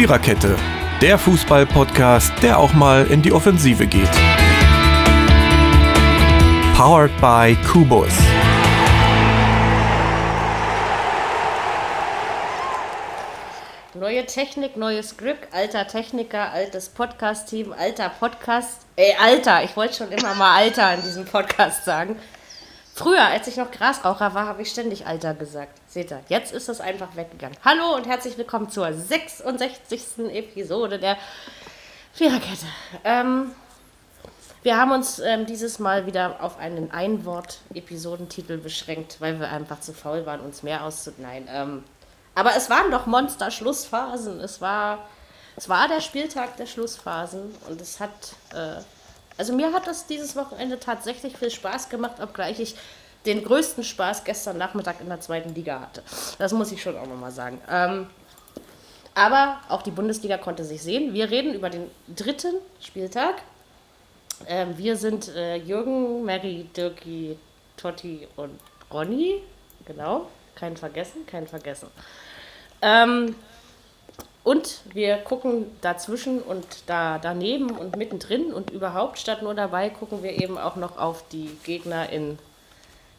Viererkette, der Fußball-Podcast, der auch mal in die Offensive geht. Powered by Kubus. Neue Technik, neues Glück, alter Techniker, altes Podcast-Team, alter Podcast. Ey, Alter, ich wollte schon immer mal Alter in diesem Podcast sagen. Früher, als ich noch Grasraucher war, habe ich ständig Alter gesagt. Seht ihr, jetzt ist es einfach weggegangen. Hallo und herzlich willkommen zur 66. Episode der Viererkette. Ähm, wir haben uns ähm, dieses Mal wieder auf einen Einwort-Episodentitel beschränkt, weil wir einfach zu faul waren, uns mehr auszunehmen. Ähm, aber es waren doch Monster-Schlussphasen. Es war, es war der Spieltag der Schlussphasen und es hat äh, also mir hat das dieses Wochenende tatsächlich viel Spaß gemacht, obgleich ich den größten Spaß gestern Nachmittag in der zweiten Liga hatte. Das muss ich schon auch nochmal sagen. Ähm, aber auch die Bundesliga konnte sich sehen. Wir reden über den dritten Spieltag. Ähm, wir sind äh, Jürgen, Mary, Dirki, Totti und Ronny. Genau, keinen vergessen, keinen vergessen. Ähm, und wir gucken dazwischen und da daneben und mittendrin und überhaupt statt nur dabei gucken wir eben auch noch auf die Gegner in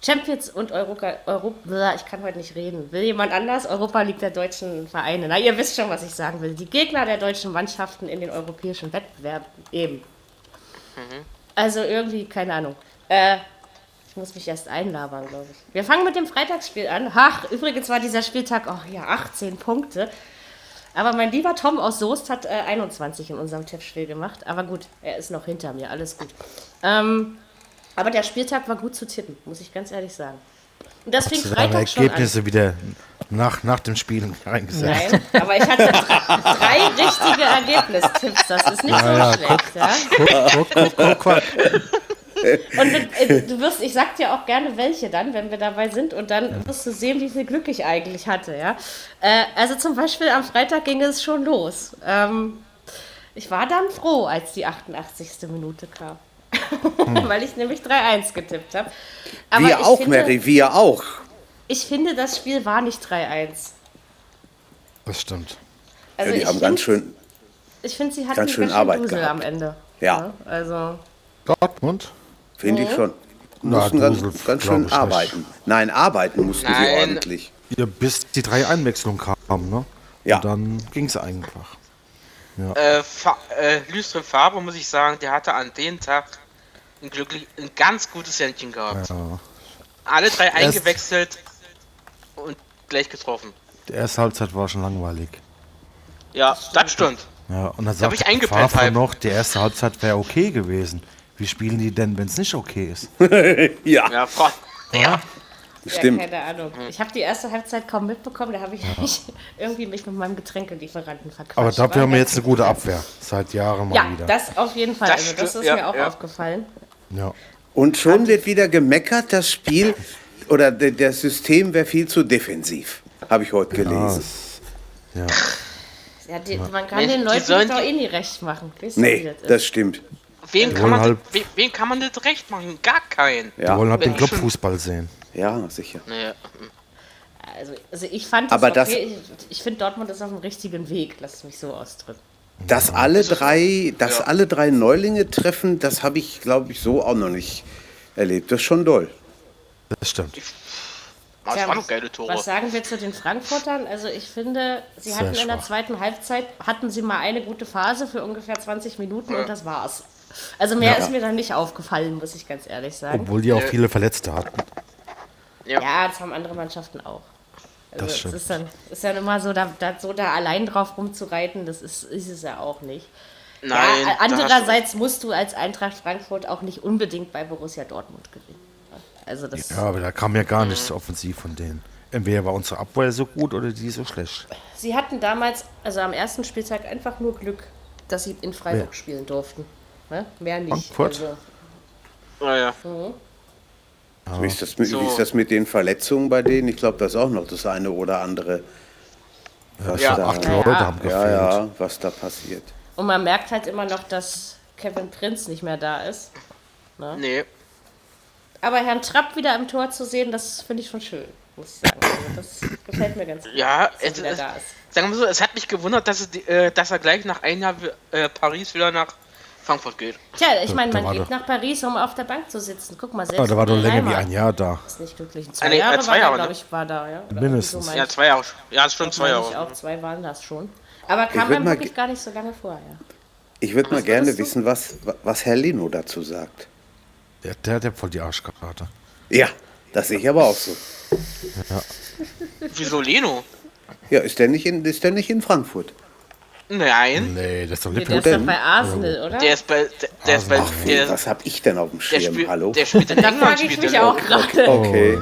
Champions und Europa, Europa, ich kann heute nicht reden. Will jemand anders? Europa League der deutschen Vereine. Na, ihr wisst schon, was ich sagen will. Die Gegner der deutschen Mannschaften in den europäischen Wettbewerben eben. Mhm. Also irgendwie, keine Ahnung. Äh, ich muss mich erst einlabern, glaube ich. Wir fangen mit dem Freitagsspiel an. Ach, übrigens war dieser Spieltag, oh ja, 18 Punkte. Aber mein lieber Tom aus Soest hat äh, 21 in unserem Tippspiel gemacht. Aber gut, er ist noch hinter mir, alles gut. Ähm, aber der Spieltag war gut zu tippen, muss ich ganz ehrlich sagen. Und das fing Freitag schon Ergebnisse wieder nach, nach dem Spiel reingesetzt. Nein, aber ich hatte drei, drei richtige Ergebnistipps. Das ist nicht ja, so ja, schlecht. Guck, ja? guck, guck, guck, guck. Und äh, du wirst, ich sag dir auch gerne welche dann, wenn wir dabei sind, und dann wirst du sehen, wie viel Glück ich eigentlich hatte, ja. Äh, also zum Beispiel am Freitag ging es schon los. Ähm, ich war dann froh, als die 88. Minute kam. Hm. Weil ich nämlich 3-1 getippt habe. Wir auch, finde, Mary, wir auch. Ich finde, das Spiel war nicht 3-1. Das stimmt. Also ja, die haben find, ganz schön. Ich finde, sie hatten ganz schön Arbeit gehabt. am Ende. Ja. ja. Also. Dortmund? Finde ich schon. Mussten Na, ganz, ganz schön arbeiten. Nicht. Nein, arbeiten mussten Nein. sie ordentlich. Ja, bis die drei Einwechslungen kamen, ne? Ja. Und dann ging es einfach. Ja. Äh, Fa äh, Lüstrin Faber, muss ich sagen, der hatte an dem Tag ein, glücklich, ein ganz gutes Händchen gehabt. Ja. Alle drei Erst eingewechselt und gleich getroffen. Die erste Halbzeit war schon langweilig. Ja, das stimmt. Ja, und dann sagt ich Favre noch, die erste Halbzeit wäre okay gewesen. Wie spielen die denn, wenn es nicht okay ist? ja. Ja, Gott. Ja. Stimmt. Ja, keine Ahnung. Ich habe die erste Halbzeit kaum mitbekommen, da habe ich ja. irgendwie mich mit meinem Getränkelieferanten verquatscht. Aber dafür haben wir jetzt eine gute Abwehr, seit Jahren mal ja, wieder. Ja, das auf jeden Fall. Das also das ist ja, mir auch aufgefallen. Ja. Und schon wird wieder gemeckert, das Spiel oder das System wäre viel zu defensiv, habe ich heute gelesen. Ja. ja. Die, man kann den Leuten doch eh nie recht machen. Weißt nee, das, das stimmt. Wen kann, man, halt, wen, wen kann man das recht machen? Gar keinen. Ja. Die wollen halt den Clubfußball sehen. Ja, sicher. Naja. Also, also ich fand das, Aber das okay. Ich, ich finde Dortmund ist auf dem richtigen Weg, lass mich so ausdrücken. Dass alle drei, dass ja. alle drei Neulinge treffen, das habe ich, glaube ich, so auch noch nicht erlebt. Das ist schon doll. Das stimmt. Das waren geile Tore. Was sagen wir zu den Frankfurtern? Also ich finde, sie Sehr hatten schwach. in der zweiten Halbzeit hatten sie mal eine gute Phase für ungefähr 20 Minuten ja. und das war's. Also mehr ja. ist mir dann nicht aufgefallen, muss ich ganz ehrlich sagen. Obwohl die auch viele Verletzte hatten. Ja, ja das haben andere Mannschaften auch. Also das stimmt. ist dann ist ja immer so, da, da, so da allein drauf rumzureiten, das ist, ist es ja auch nicht. Nein, ja, andererseits musst du als Eintracht Frankfurt auch nicht unbedingt bei Borussia Dortmund gewinnen. Also das ja, aber da kam ja gar nichts offensiv von denen. Entweder war unsere Abwehr so gut oder die so schlecht. Sie hatten damals, also am ersten Spieltag, einfach nur Glück, dass sie in Freiburg ja. spielen durften. Ne? Mehr nicht. Frankfurt? Also. Ah, ja. Mhm. Wie, ist das mit, so. wie ist das mit den Verletzungen bei denen? Ich glaube, das ist auch noch das eine oder andere. Was ja, da, acht Leute ja. haben gefehlt. Ja, ja, was da passiert. Und man merkt halt immer noch, dass Kevin Prinz nicht mehr da ist. Ne? Nee. Aber Herrn Trapp wieder im Tor zu sehen, das finde ich schon schön. muss ich sagen. Also das gefällt mir ganz gut. Ja, es, es, sagen wir mal so, es hat mich gewundert, dass, es, äh, dass er gleich nach einem Jahr äh, Paris wieder nach Frankfurt geht. Tja, ich meine, man geht nach Paris, um auf der Bank zu sitzen. Guck mal, selbst. Ja, da war doch länger wie ein Jahr da. Ist nicht glücklich. Zwei Eine, Jahre zwei Jahre, glaube ich, war da, ja. Oder Mindestens. So ja, zwei Jahre. Ja, ist schon zwei Jahre. Auch zwei waren das schon. Aber kam man wirklich gar nicht so lange vor, ja. Ich würde mal gerne wissen, was, was Herr Lino dazu sagt. Der, der hat ja voll die Arschkarte. Ja, das sehe ich aber auch so. Ja. Wieso Leno? Ja, ist der nicht in, ist der nicht in Frankfurt? Nein. Nee, das ist doch nee, Der ist doch bei Arsenal, oder? Der ist bei. Der, der ist bei Ach, der, was hab ich denn auf dem Schirm? Spiel, Hallo? Der spielt in Da frage ich mich auch gerade. Okay.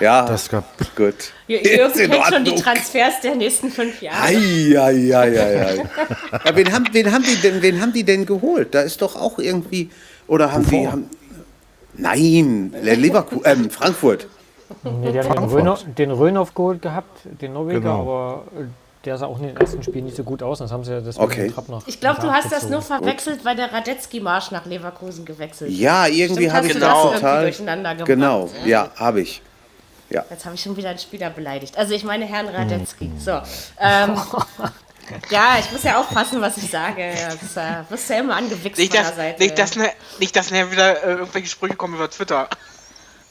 Ja, das gab gut. Jürgen kennt schon die Transfers der nächsten fünf Jahre. Ei, ei, ei, ei, ei. ja, wen, haben, wen, haben die denn, wen haben die denn geholt? Da ist doch auch irgendwie. Oder haben die. Haben, nein, Leverkusen, ähm, Frankfurt. Nee, die haben den, Rönhoff geholt gehabt, den Norweger, genau. aber der sah auch in den ersten Spielen nicht so gut aus. Das haben sie ja deswegen okay. Trapp noch. Ich glaube, du hast das nur verwechselt, weil der Radetzky-Marsch nach Leverkusen gewechselt Ja, irgendwie habe ich genau. das total. durcheinander gebracht. Genau, ja, habe ich. Ja. Jetzt habe ich schon wieder einen Spieler beleidigt. Also ich meine Herrn Radetzky. So. Ähm, ja, ich muss ja aufpassen, was ich sage. Das äh, wirst ja immer angewichst nicht, von dass, der Seite. Nicht, dass, ne, nicht, dass nachher wieder äh, irgendwelche Sprüche kommen über Twitter.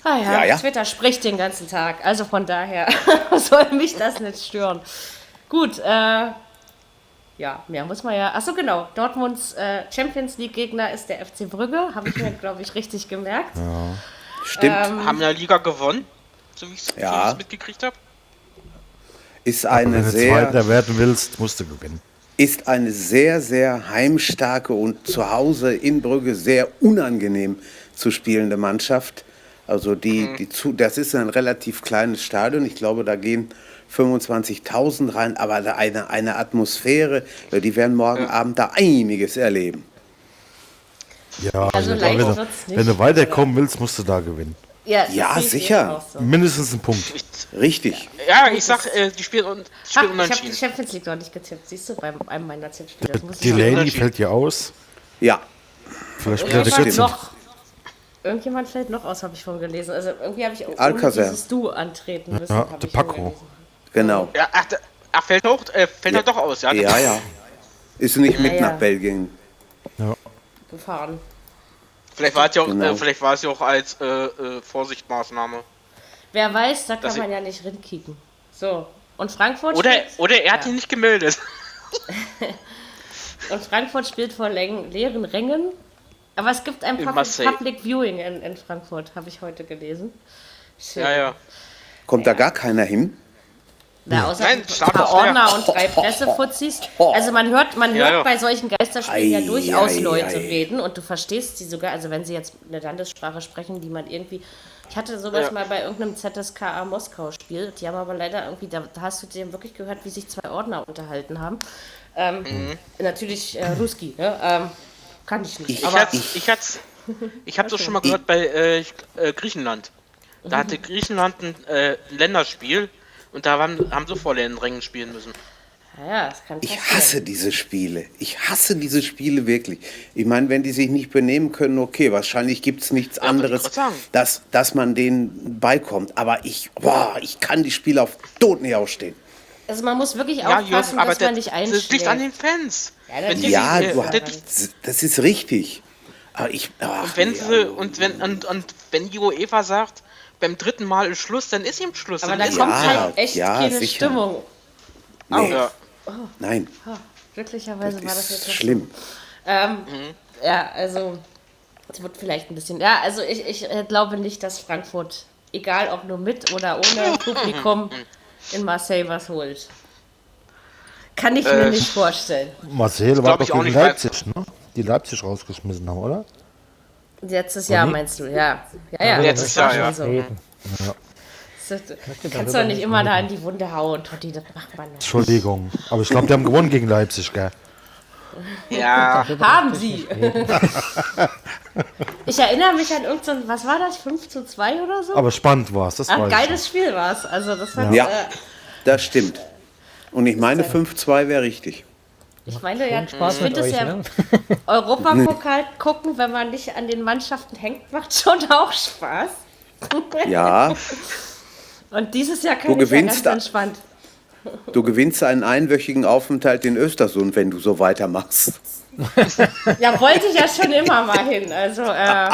Ah ja, Ja, ja. Twitter spricht den ganzen Tag. Also von daher soll mich das nicht stören. Gut, äh, ja, mehr muss man ja. Achso, genau. Dortmunds äh, Champions League-Gegner ist der FC Brügge. Habe ich mir, glaube ich, richtig gemerkt. Stimmt. Ähm, Haben ja Liga gewonnen, so wie ich es Ja. mitgekriegt habe. Ist Wenn eine du sehr. Zweiter werden willst, musst du gewinnen. ist eine sehr, sehr heimstarke und zu Hause in Brügge sehr unangenehm zu spielende Mannschaft. Also die, die zu, das ist ein relativ kleines Stadion. Ich glaube, da gehen 25.000 rein, aber da eine, eine Atmosphäre, ja, die werden morgen Ja. Abend da einiges erleben. Ja, Also wenn, leicht du, nicht, wenn du weiterkommen willst, musst du da gewinnen. ja, Ja, sicher. so. Mindestens ein Punkt. Richtig. Ja, ich sag, äh, die spielen, un, die Ha, spielen ich habe die. Champions League noch nicht getippt. Siehst du, bei einem meiner Tippspiele. Lady fällt dir aus. Ja. Vielleicht spielt er der noch, irgendjemand fällt noch aus, habe ich vorhin gelesen. Also irgendwie habe ich dieses Du antreten müssen. Ja, der Paco. Genau. Ja, ach, ach fällt, auch, äh, fällt er doch aus, ja? Ja, ja. Ist nicht mit Ja, ja. nach Belgien. gefahren. Vielleicht war es ja auch, Genau. äh, vielleicht war es ja auch als äh, äh, Vorsichtsmaßnahme. Wer weiß, da kann man ja nicht rinkicken. So. Und Frankfurt Oder, spielt, oder er hat Ja. ihn nicht gemeldet. und Frankfurt spielt vor leeren Rängen. Aber es gibt ein In Public. Public Viewing in, in Frankfurt, habe ich heute gelesen. Schön. Ja, ja. Kommt da gar keiner hin? Na, außer Nein, ein paar. Ordner und drei Pressefuzis. Also man hört, man Ja, hört ja. bei solchen Geisterspielen ja Ei, durchaus ei, Leute ei. reden und du verstehst sie sogar, also wenn sie jetzt eine Landessprache sprechen, die man irgendwie. Ich hatte sowas Ja. mal bei irgendeinem ZSKA Moskau-Spiel, die haben aber leider irgendwie, da, da hast du dem wirklich gehört, wie sich zwei Ordner unterhalten haben. Ähm, Mhm. Natürlich äh, Ruski, ne? Ähm, kann ich nicht. Ich- Ich aber hatte ich hat's, ich habe das schon mal gehört bei äh, äh, Griechenland. Da hatte Griechenland ein äh, Länderspiel und da waren, haben sie vor leeren Rängen spielen müssen. ja, das kann Ich hasse diese Spiele. Ich hasse diese Spiele wirklich. Ich meine, wenn die sich nicht benehmen können, okay, wahrscheinlich gibt es nichts ich anderes, dass, dass man denen beikommt. Aber ich, boah, ich kann die Spiele auf Tod nicht ausstehen. Also man muss wirklich Ja, aufpassen, Jürgen, aber dass man nicht das einschlägt. liegt an den Fans. Ja, die, Ja, äh, du, der- das ist richtig. Aber ich, ach, und wenn nee, sie und wenn und, und wenn die UEFA sagt, beim dritten Mal ist Schluss, dann ist ihm Schluss. aber dann da ist kommt Ja, halt echt ja, keine sicher. Stimmung. nee, ja. nein, Glücklicherweise das war das jetzt nicht schlimm. Ähm, Ja, also es wird vielleicht ein bisschen. Ja, also ich, ich äh, glaube nicht, dass Frankfurt, egal ob nur mit oder ohne Publikum, in Marseille was holt. Kann ich mir Äh, nicht vorstellen. Marcel war doch gegen Leipzig, ne? Die Leipzig rausgeschmissen haben, oder? Letztes Jahr nie? meinst du, ja. Ja, ja. Letztes Jahr, ja. So. Reden. Das, du kannst doch nicht immer da in die Wunde hauen, Totti, das macht man nicht. Entschuldigung. Aber ich glaube, die haben gewonnen gegen Leipzig, gell? ja. Haben sie! ich erinnere mich an irgendein, was war das, 5 zu 2 oder so? Aber spannend war es, das Ein war geiles Spiel war es. Also das hat, Ja, äh, das stimmt. Und ich meine, 5-2 wäre richtig. Ich meine ja, Spaß ich mit finde es ja ne? Europapokal gucken, wenn man nicht an den Mannschaften hängt, macht schon auch Spaß. Ja, Und dieses Jahr kann du ich gewinnst ja ganz entspannt. Du gewinnst einen einwöchigen Aufenthalt in Östersund, wenn du so weitermachst. ja, wollte ich ja schon immer mal hin. Also, äh,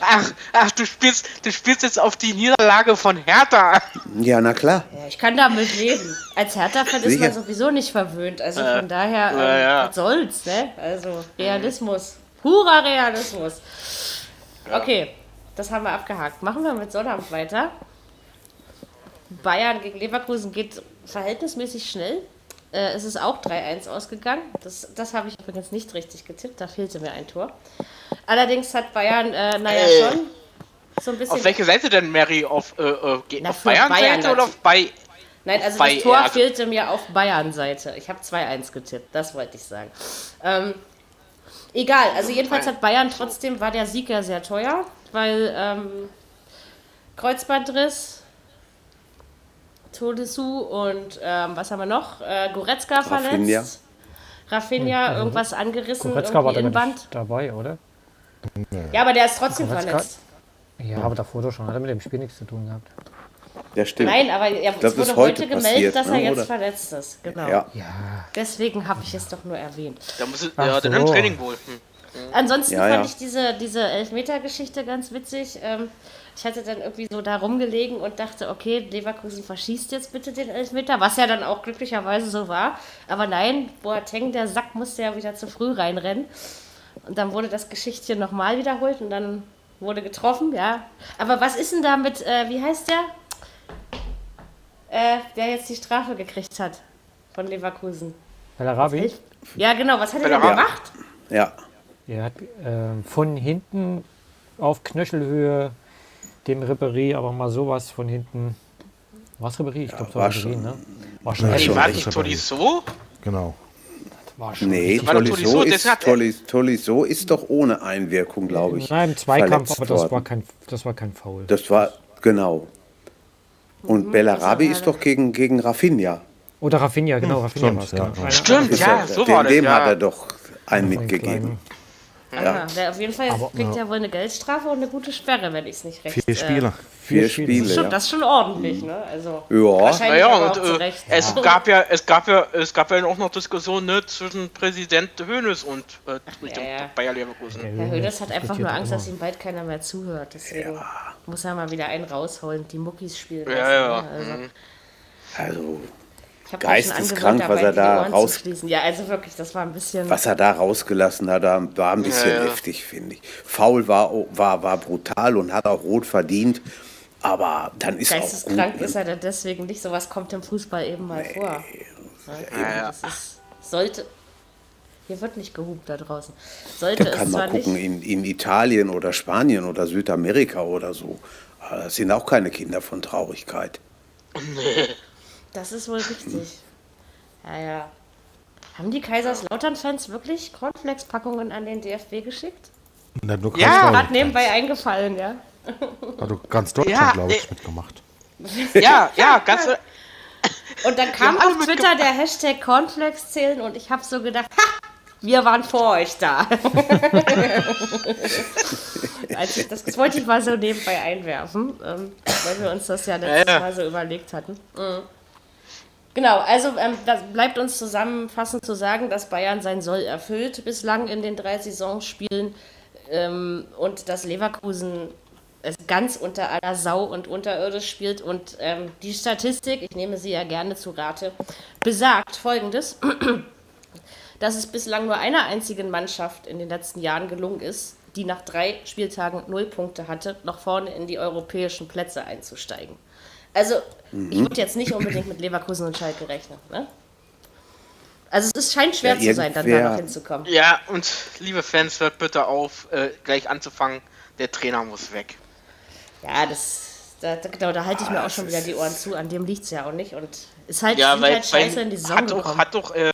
Ach, ach du, spielst, du spielst jetzt auf die Niederlage von Hertha. Ja, na klar. Ja, ich kann damit leben. Als Hertha-Fan ist man sowieso nicht verwöhnt. Also von äh, daher, äh, ja. was soll's, ne? Also Realismus. Purer Realismus. Okay, das haben wir abgehakt. Machen wir mit Sonnabend weiter. Bayern gegen Leverkusen geht verhältnismäßig schnell. Äh, es ist auch 3-1 ausgegangen. Das, das habe ich übrigens nicht richtig getippt. Da fehlte mir ein Tor. Allerdings hat Bayern, äh, naja, äh, schon so ein bisschen. Auf welche Seite denn, Mary? Auf, äh, äh Na, auf Bayern-Seite oder auf bei. Nein, also das Tor also fehlte mir auf Bayern-Seite. Ich habe 2-1 getippt, das wollte ich sagen. Ähm, egal, also jedenfalls hat Bayern trotzdem, war der Sieg ja sehr teuer, weil ähm, Kreuzbandriss, Todesu und ähm, was haben wir noch? Äh, Goretzka verletzt. Rafinha, hm. irgendwas angerissen, Goretzka irgendwie war Band. dabei, oder? Ja, aber der ist trotzdem Goretzka? verletzt. Ja, aber davor doch schon. Hat er mit dem Spiel nichts zu tun gehabt. Ja, stimmt. Nein, aber ja, glaub, es wurde heute gemeldet, passiert, dass er ne, jetzt oder? verletzt ist. Genau. Ja. Deswegen habe ich es doch nur erwähnt. Da muss es, ja, so. dann im Training wohl. Hm. Ansonsten ja, fand ich diese, diese Elfmeter-Geschichte ganz witzig. Ähm, ich hatte dann irgendwie so da rumgelegen und dachte, okay, Leverkusen verschießt jetzt bitte den Elfmeter, was ja dann auch glücklicherweise so war. Aber nein, Boateng, der Sack, musste ja wieder zu früh reinrennen. Und dann wurde das Geschichtchen nochmal wiederholt und dann wurde getroffen, ja. Aber was ist denn da mit, äh, wie heißt der? Äh, der jetzt die Strafe gekriegt hat von Leverkusen. Bellarabi? Ja, genau. Was hat er denn gemacht? Ja. Er hat äh, von hinten auf Knöchelhöhe dem Ribéry aber mal sowas von hinten. Was Ribéry? Ich glaube, so war Ribéry, ne? War schon. Nee, war nicht Tolisso? Genau. War schon nee, Tolisso ist, Tolisso ist doch ohne Einwirkung, glaube ich. Nein, im Zweikampf, aber das war, kein, das war kein Foul. Das war, genau. Und mhm, Bellarabi ist doch gegen, gegen Rafinha. Oder Rafinha, genau, Rafinha war es. Ja. Stimmt, ja, so war das. Dem hat er doch einen mitgegeben. Ja. Der auf jeden Fall Aber, kriegt ja. ja wohl eine Geldstrafe und eine gute Sperre, wenn ich es nicht recht. Vier äh, Spiele. Vier Spiele. Das ist, schon, das ist schon ordentlich, ne? Also ja. Wahrscheinlich ja, und, äh, es ja. gab ja, es gab ja, es gab ja auch noch Diskussionen ne, zwischen Präsident Hoeneß und äh, ja, ja. Bayer Leverkusen. Herr Hoeneß hat einfach nur Angst, dass ihm bald keiner mehr zuhört. Deswegen muss er mal wieder einen rausholen, die Muckis spielen lassen. Ja, ja. Ne? Also, mhm. also geisteskrank, was er da raus. Ja, also wirklich, das war ein bisschen. Was er da rausgelassen hat, war ein bisschen ja, ja. heftig, finde ich. Faul war, war, war brutal und hat auch rot verdient. Aber dann ist Geisteskrank auch gut, ist er dann deswegen nicht. Sowas kommt im Fußball eben mal nee. vor. Ja, das ist, sollte. Hier wird nicht gehupt da draußen. Sollte da kann man gucken, in, in Italien oder Spanien oder Südamerika oder so. Das sind auch keine Kinder von Traurigkeit. Das ist wohl richtig. Ja, ja. Haben die Kaiserslautern-Fans wirklich Cornflakes-Packungen an den DFB geschickt? Na, du ja, gerade nebenbei eingefallen, ja. Also ganz Deutschland, ja, glaube ich, mitgemacht. Ja, ja, ganz. Und dann kam auf Twitter der Hashtag Cornflakes zählen und ich habe so gedacht, ha, wir waren vor euch da. also das, das, wollte ich mal so nebenbei einwerfen, ähm, weil wir uns das ja letztes ja, ja. Mal so überlegt hatten. Mhm. Genau, also ähm, das bleibt uns zusammenfassend zu sagen, dass Bayern sein Soll erfüllt bislang in den drei Saisonspielen ähm, und dass Leverkusen es ganz unter aller Sau und unterirdisch spielt. Und ähm, die Statistik, ich nehme sie ja gerne zu Rate, besagt folgendes, dass es bislang nur einer einzigen Mannschaft in den letzten Jahren gelungen ist, die nach drei Spieltagen null Punkte hatte, noch vorne in die europäischen Plätze einzusteigen. Also, mhm. ich würde jetzt nicht unbedingt mit Leverkusen und Schalke rechnen. Ne? Also, es ist, scheint schwer ja, zu sein, dann da noch hinzukommen. Ja, und liebe Fans, hört bitte auf, äh, gleich anzufangen. Der Trainer muss weg. Ja, das, da, genau, da halte ich mir auch schon wieder die Ohren zu. An dem liegt es ja auch nicht. Und ist halt, ja, weil, halt scheiße in die Saison hat doch, hat doch, äh,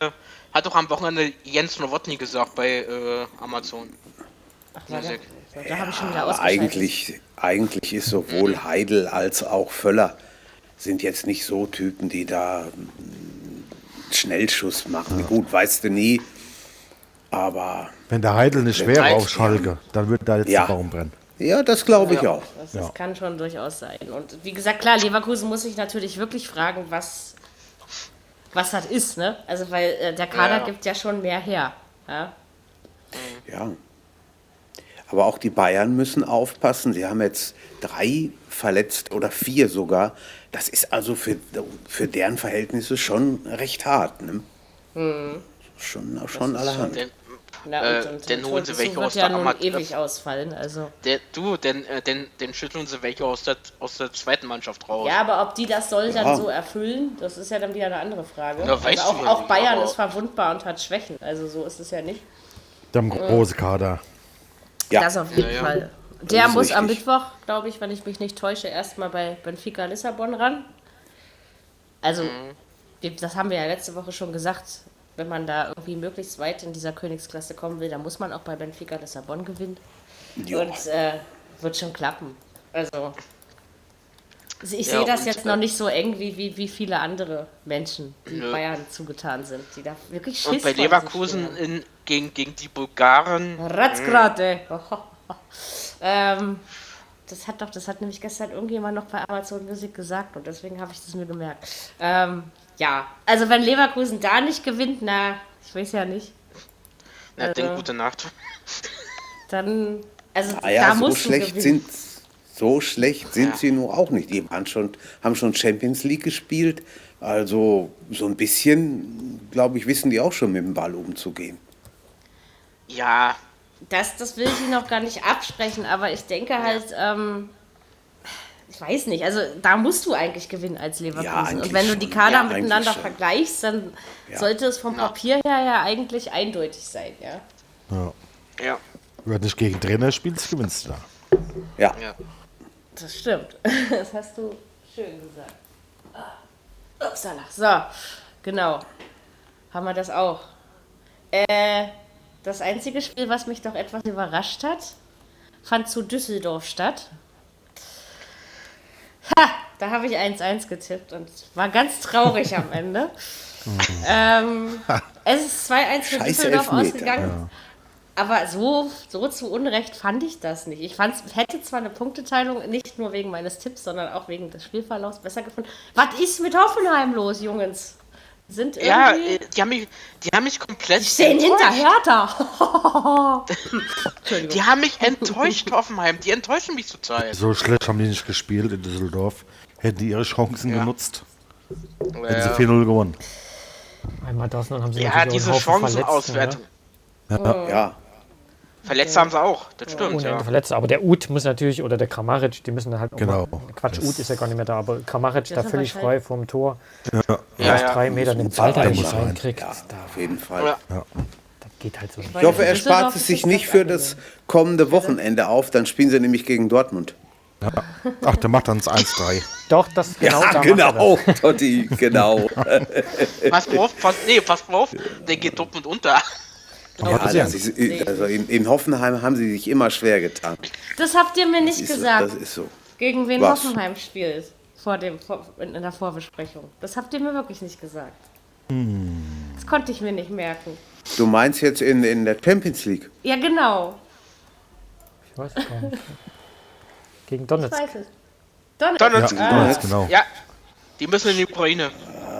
hat doch am Wochenende Jens Nowotny gesagt bei äh, Amazon. Ach, da, da habe ich schon wieder ja, eigentlich, eigentlich ist sowohl Heidel als auch Völler sind jetzt nicht so Typen, die da Schnellschuss machen. Ja. Gut, weißt du nie. Aber. Wenn der Heidel nicht wäre auf Schalke, dann würde da jetzt ja. der Baum brennen. Ja, das glaube ich auch. Das, das kann schon durchaus sein. Und wie gesagt, klar, Leverkusen muss sich natürlich wirklich fragen, was, was das ist, ne? Also, weil äh, der Kader Ja. gibt ja schon mehr her. Ja? Ja. Aber auch die Bayern müssen aufpassen. Sie haben jetzt drei verletzt oder vier sogar. Das ist also für, für deren Verhältnisse schon recht hart. Ne? Schon, schon allerhand. Denn, Na, Äh, dann holen sie welche aus ja der nun Amat- ewig ausfallen. Also. der, du, denn, äh, denn, denn schütteln sie welche aus der, aus der zweiten Mannschaft raus. Ja, aber ob die das soll dann Ja. so erfüllen, das ist ja dann wieder eine andere Frage. Ja, weißt also auch, ja auch nicht, Bayern ist verwundbar und hat Schwächen. Also so ist es ja nicht. Die haben einen großen Kader. Ja. Das auf jeden Ja, ja. Fall. Der muss am richtig. Mittwoch, glaube ich, wenn ich mich nicht täusche, erstmal bei Benfica Lissabon ran. Also, wir- das haben wir ja letzte Woche schon gesagt. Wenn man da irgendwie möglichst weit in dieser Königsklasse kommen will, dann muss man auch bei Benfica Lissabon gewinnen. Ja. Und äh, wird schon klappen. Also, ich Ja, sehe das jetzt noch nicht so eng wie, wie, wie viele andere Menschen, die Nö. Bayern zugetan sind, die da wirklich Schiss Und bei Leverkusen in, gegen, gegen die Bulgaren. Ratzgrate. ähm, das hat doch, das hat nämlich gestern irgendjemand noch bei Amazon Music gesagt und deswegen habe ich das mir gemerkt. Ähm, ja, also wenn Leverkusen da nicht gewinnt, na, ich weiß ja nicht, Na, Also- denn gute Nacht. dann, also Ah ja, da so schlecht gewinnen. sind so schlecht sind Ja. sie nur auch nicht. Die waren schon, haben schon Champions League gespielt. Also so ein bisschen, glaube ich, wissen die auch schon mit dem Ball umzugehen. Ja, Das, das will ich Ihnen noch gar nicht absprechen, aber ich denke halt, ähm, ich weiß nicht, also da musst du eigentlich gewinnen als Leverkusen. eigentlich und wenn du die. Kader Ja, miteinander vergleichst, dann Ja. sollte es vom Papier her ja eigentlich eindeutig sein, ja. Ja. ja, Wenn du nicht gegen Trainer spielst, gewinnst du da. Ja, ja. Das stimmt. Das hast du schön gesagt. Ah, Upsala. So, genau. Haben wir das auch. Äh, das einzige Spiel, was mich doch etwas überrascht hat, fand zu Düsseldorf statt. Ha, da habe ich 1-1 getippt und war ganz traurig am Ende. ähm, es ist 2-1 für Scheiß Düsseldorf Elfmeter. ausgegangen. Aber so, so zu Unrecht fand ich das nicht. Ich fand's, hätte zwar eine Punkteteilung nicht nur wegen meines Tipps, sondern auch wegen des Spielverlaufs besser gefunden. Was ist mit Hoffenheim los, Jungs? Sind Ja, irgendwie. äh, die haben mich, die haben mich komplett. die stehen hinter enttäuscht. Hertha. Entschuldigung. Die haben mich enttäuscht, Hoffenheim. Die enttäuschen mich zurzeit. So schlecht haben die nicht gespielt in Düsseldorf. Hätten die ihre Chancen Ja. genutzt, hätten sie Ja, 4-0 gewonnen. Einmal das, und dann haben sie ja diese auch einen Haufen Chancenauswertung. Verletzte, ja. Verletzt haben sie auch, das stimmt, Ohne Ende ja. Verletzte. Aber der Ut muss natürlich, oder der Kramaric, die müssen halt auch Genau. mal, Quatsch, Das- Ut ist ja gar nicht mehr da, aber Kramaric da ist völlig frei vom Tor. Ja, Aus ja. drei Metern den Ball da nicht reinkriegt. Ja, Da, auf jeden Fall. Ja. das geht halt so nicht. Ich hoffe, er spart es ist sich nicht für das kommende Wochenende auf. Dann spielen sie nämlich gegen Dortmund. Ach, der macht dann das 1-3. Doch, das genau, da Ja, das. genau, Totti, genau. Pass auf, pass, nee, pass auf, der geht Dortmund unter. Ja, das ist, also in, in Hoffenheim haben sie sich immer schwer getan. Das habt ihr mir nicht Das ist, gesagt, das ist so. gegen wen Was? Hoffenheim spielt. Vor dem, vor, in, in der Vorbesprechung. Das habt ihr mir wirklich nicht gesagt. Hm. Das konnte ich mir nicht merken. Du meinst jetzt in, in der Champions League? Ja, genau. Ich weiß gar nicht. Gegen Ich Donetsk. weiß es. Donetsk. Donetsk. Ja, Ah, Donetsk, genau. Ja, die müssen in die Ukraine.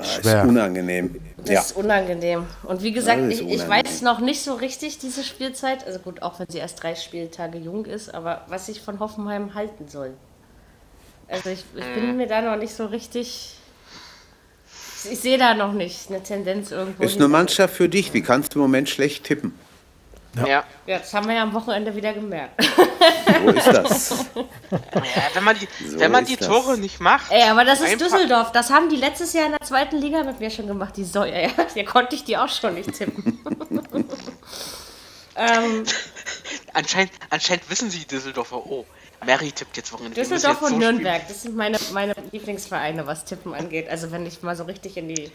Das Schwer. ist unangenehm. Das Ja. ist unangenehm. Und wie gesagt, ich, ich weiß noch nicht so richtig, diese Spielzeit. Also gut, auch wenn sie erst drei Spieltage jung ist, aber was ich von Hoffenheim halten soll. Also ich, ich bin mir da noch nicht so richtig. Ich sehe da noch nicht eine Tendenz irgendwo. Ist eine. Mannschaft für dich, die kannst du im Moment schlecht tippen. Ja. Ja, das haben wir ja am Wochenende wieder gemerkt. So ist das. ja wenn man die, So wenn man die das. Tore nicht macht. Ey, aber das ist Düsseldorf. Das haben die letztes Jahr in der zweiten Liga mit mir schon gemacht, die Säue. Ja, hier konnte ich die auch schon nicht tippen. ähm, Anscheinend, anscheinend wissen sie Düsseldorfer, oh, Mary tippt jetzt Wochenende. Düsseldorf jetzt und so Nürnberg, das sind meine, meine Lieblingsvereine, was Tippen angeht. Also wenn ich mal so richtig in die,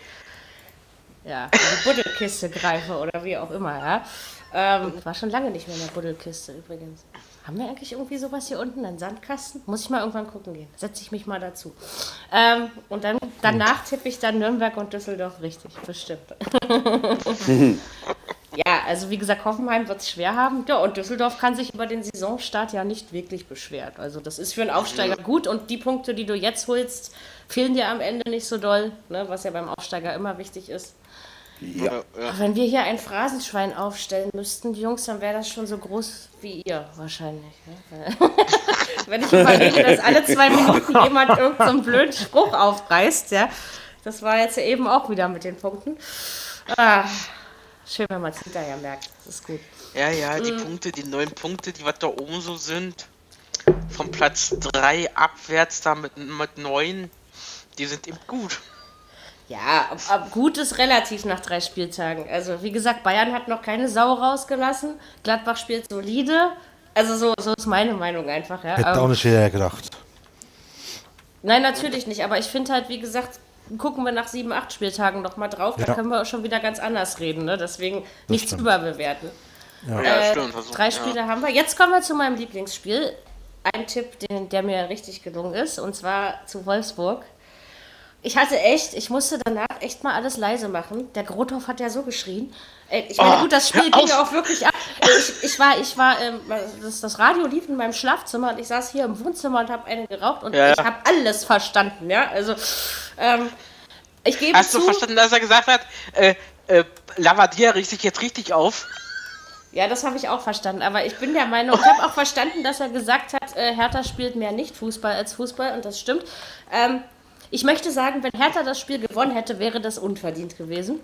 ja, in die Buddelkiste greife oder wie auch immer, ja. Ähm, war schon lange nicht mehr in der Buddelkiste übrigens. Haben wir eigentlich irgendwie sowas hier unten, einen Sandkasten? Muss ich mal irgendwann gucken gehen. Setze ich mich mal dazu. Ähm, und dann danach tippe ich dann Nürnberg und Düsseldorf richtig, bestimmt. Ja, also wie gesagt, Hoffenheim wird es schwer haben. Ja, und Düsseldorf kann sich über den Saisonstart ja nicht wirklich beschweren. Also das ist für einen Aufsteiger gut und die Punkte, die du jetzt holst, fehlen dir am Ende nicht so doll, ne, was ja beim Aufsteiger immer wichtig ist. Ja. ja. Wenn wir hier ein Phrasenschwein aufstellen müssten, die Jungs, dann wäre das schon so groß wie ihr wahrscheinlich. Ne? Wenn ich überlege, dass alle zwei Minuten jemand irgendeinen so blöden Spruch aufreißt, ja. Das war jetzt eben auch wieder mit den Punkten. Ah, schön, wenn man es hinterher merkt. Das ist gut. Ja, ja, die mhm. Punkte, die neun Punkte, die was da oben so sind, vom Platz 3 abwärts da mit, mit 9, die sind eben gut. Ja, aber gut ist relativ nach drei Spieltagen. Also wie gesagt, Bayern hat noch keine Sau rausgelassen. Gladbach spielt solide. Also so, so ist meine Meinung einfach. Ja. Hätte auch nicht jeder gedacht. Nein, natürlich nicht. Aber ich finde halt, wie gesagt, gucken wir nach sieben, acht Spieltagen noch mal drauf. Ja. Da können wir auch schon wieder ganz anders reden. Ne? Deswegen das nichts stimmt. überbewerten. Ja. Äh, stimmt, drei Spiele haben wir. Jetzt kommen wir zu meinem Lieblingsspiel. Ein Tipp, den, der mir richtig gelungen ist, und zwar zu Wolfsburg ich hatte echt, ich musste danach echt mal alles leise machen. Der Grothoff hat ja so geschrien. Äh, ich meine, oh, gut, das Spiel ging ja auch wirklich ab. Ich, ich war, ich war, ähm, das, das, Radio lief in meinem Schlafzimmer und ich saß hier im Wohnzimmer und habe eine geraucht und ja. ich habe alles verstanden, ja. Also, ähm, ich gebe Hast zu, du verstanden, dass er gesagt hat, äh, äh, Lavadier riecht sich jetzt richtig auf? Ja, das habe ich auch verstanden. Aber ich bin der Meinung, ich habe auch verstanden, dass er gesagt hat, äh, Hertha spielt mehr nicht Fußball als Fußball und das stimmt. Ähm, ich möchte sagen, wenn Hertha das Spiel gewonnen hätte, wäre das unverdient gewesen.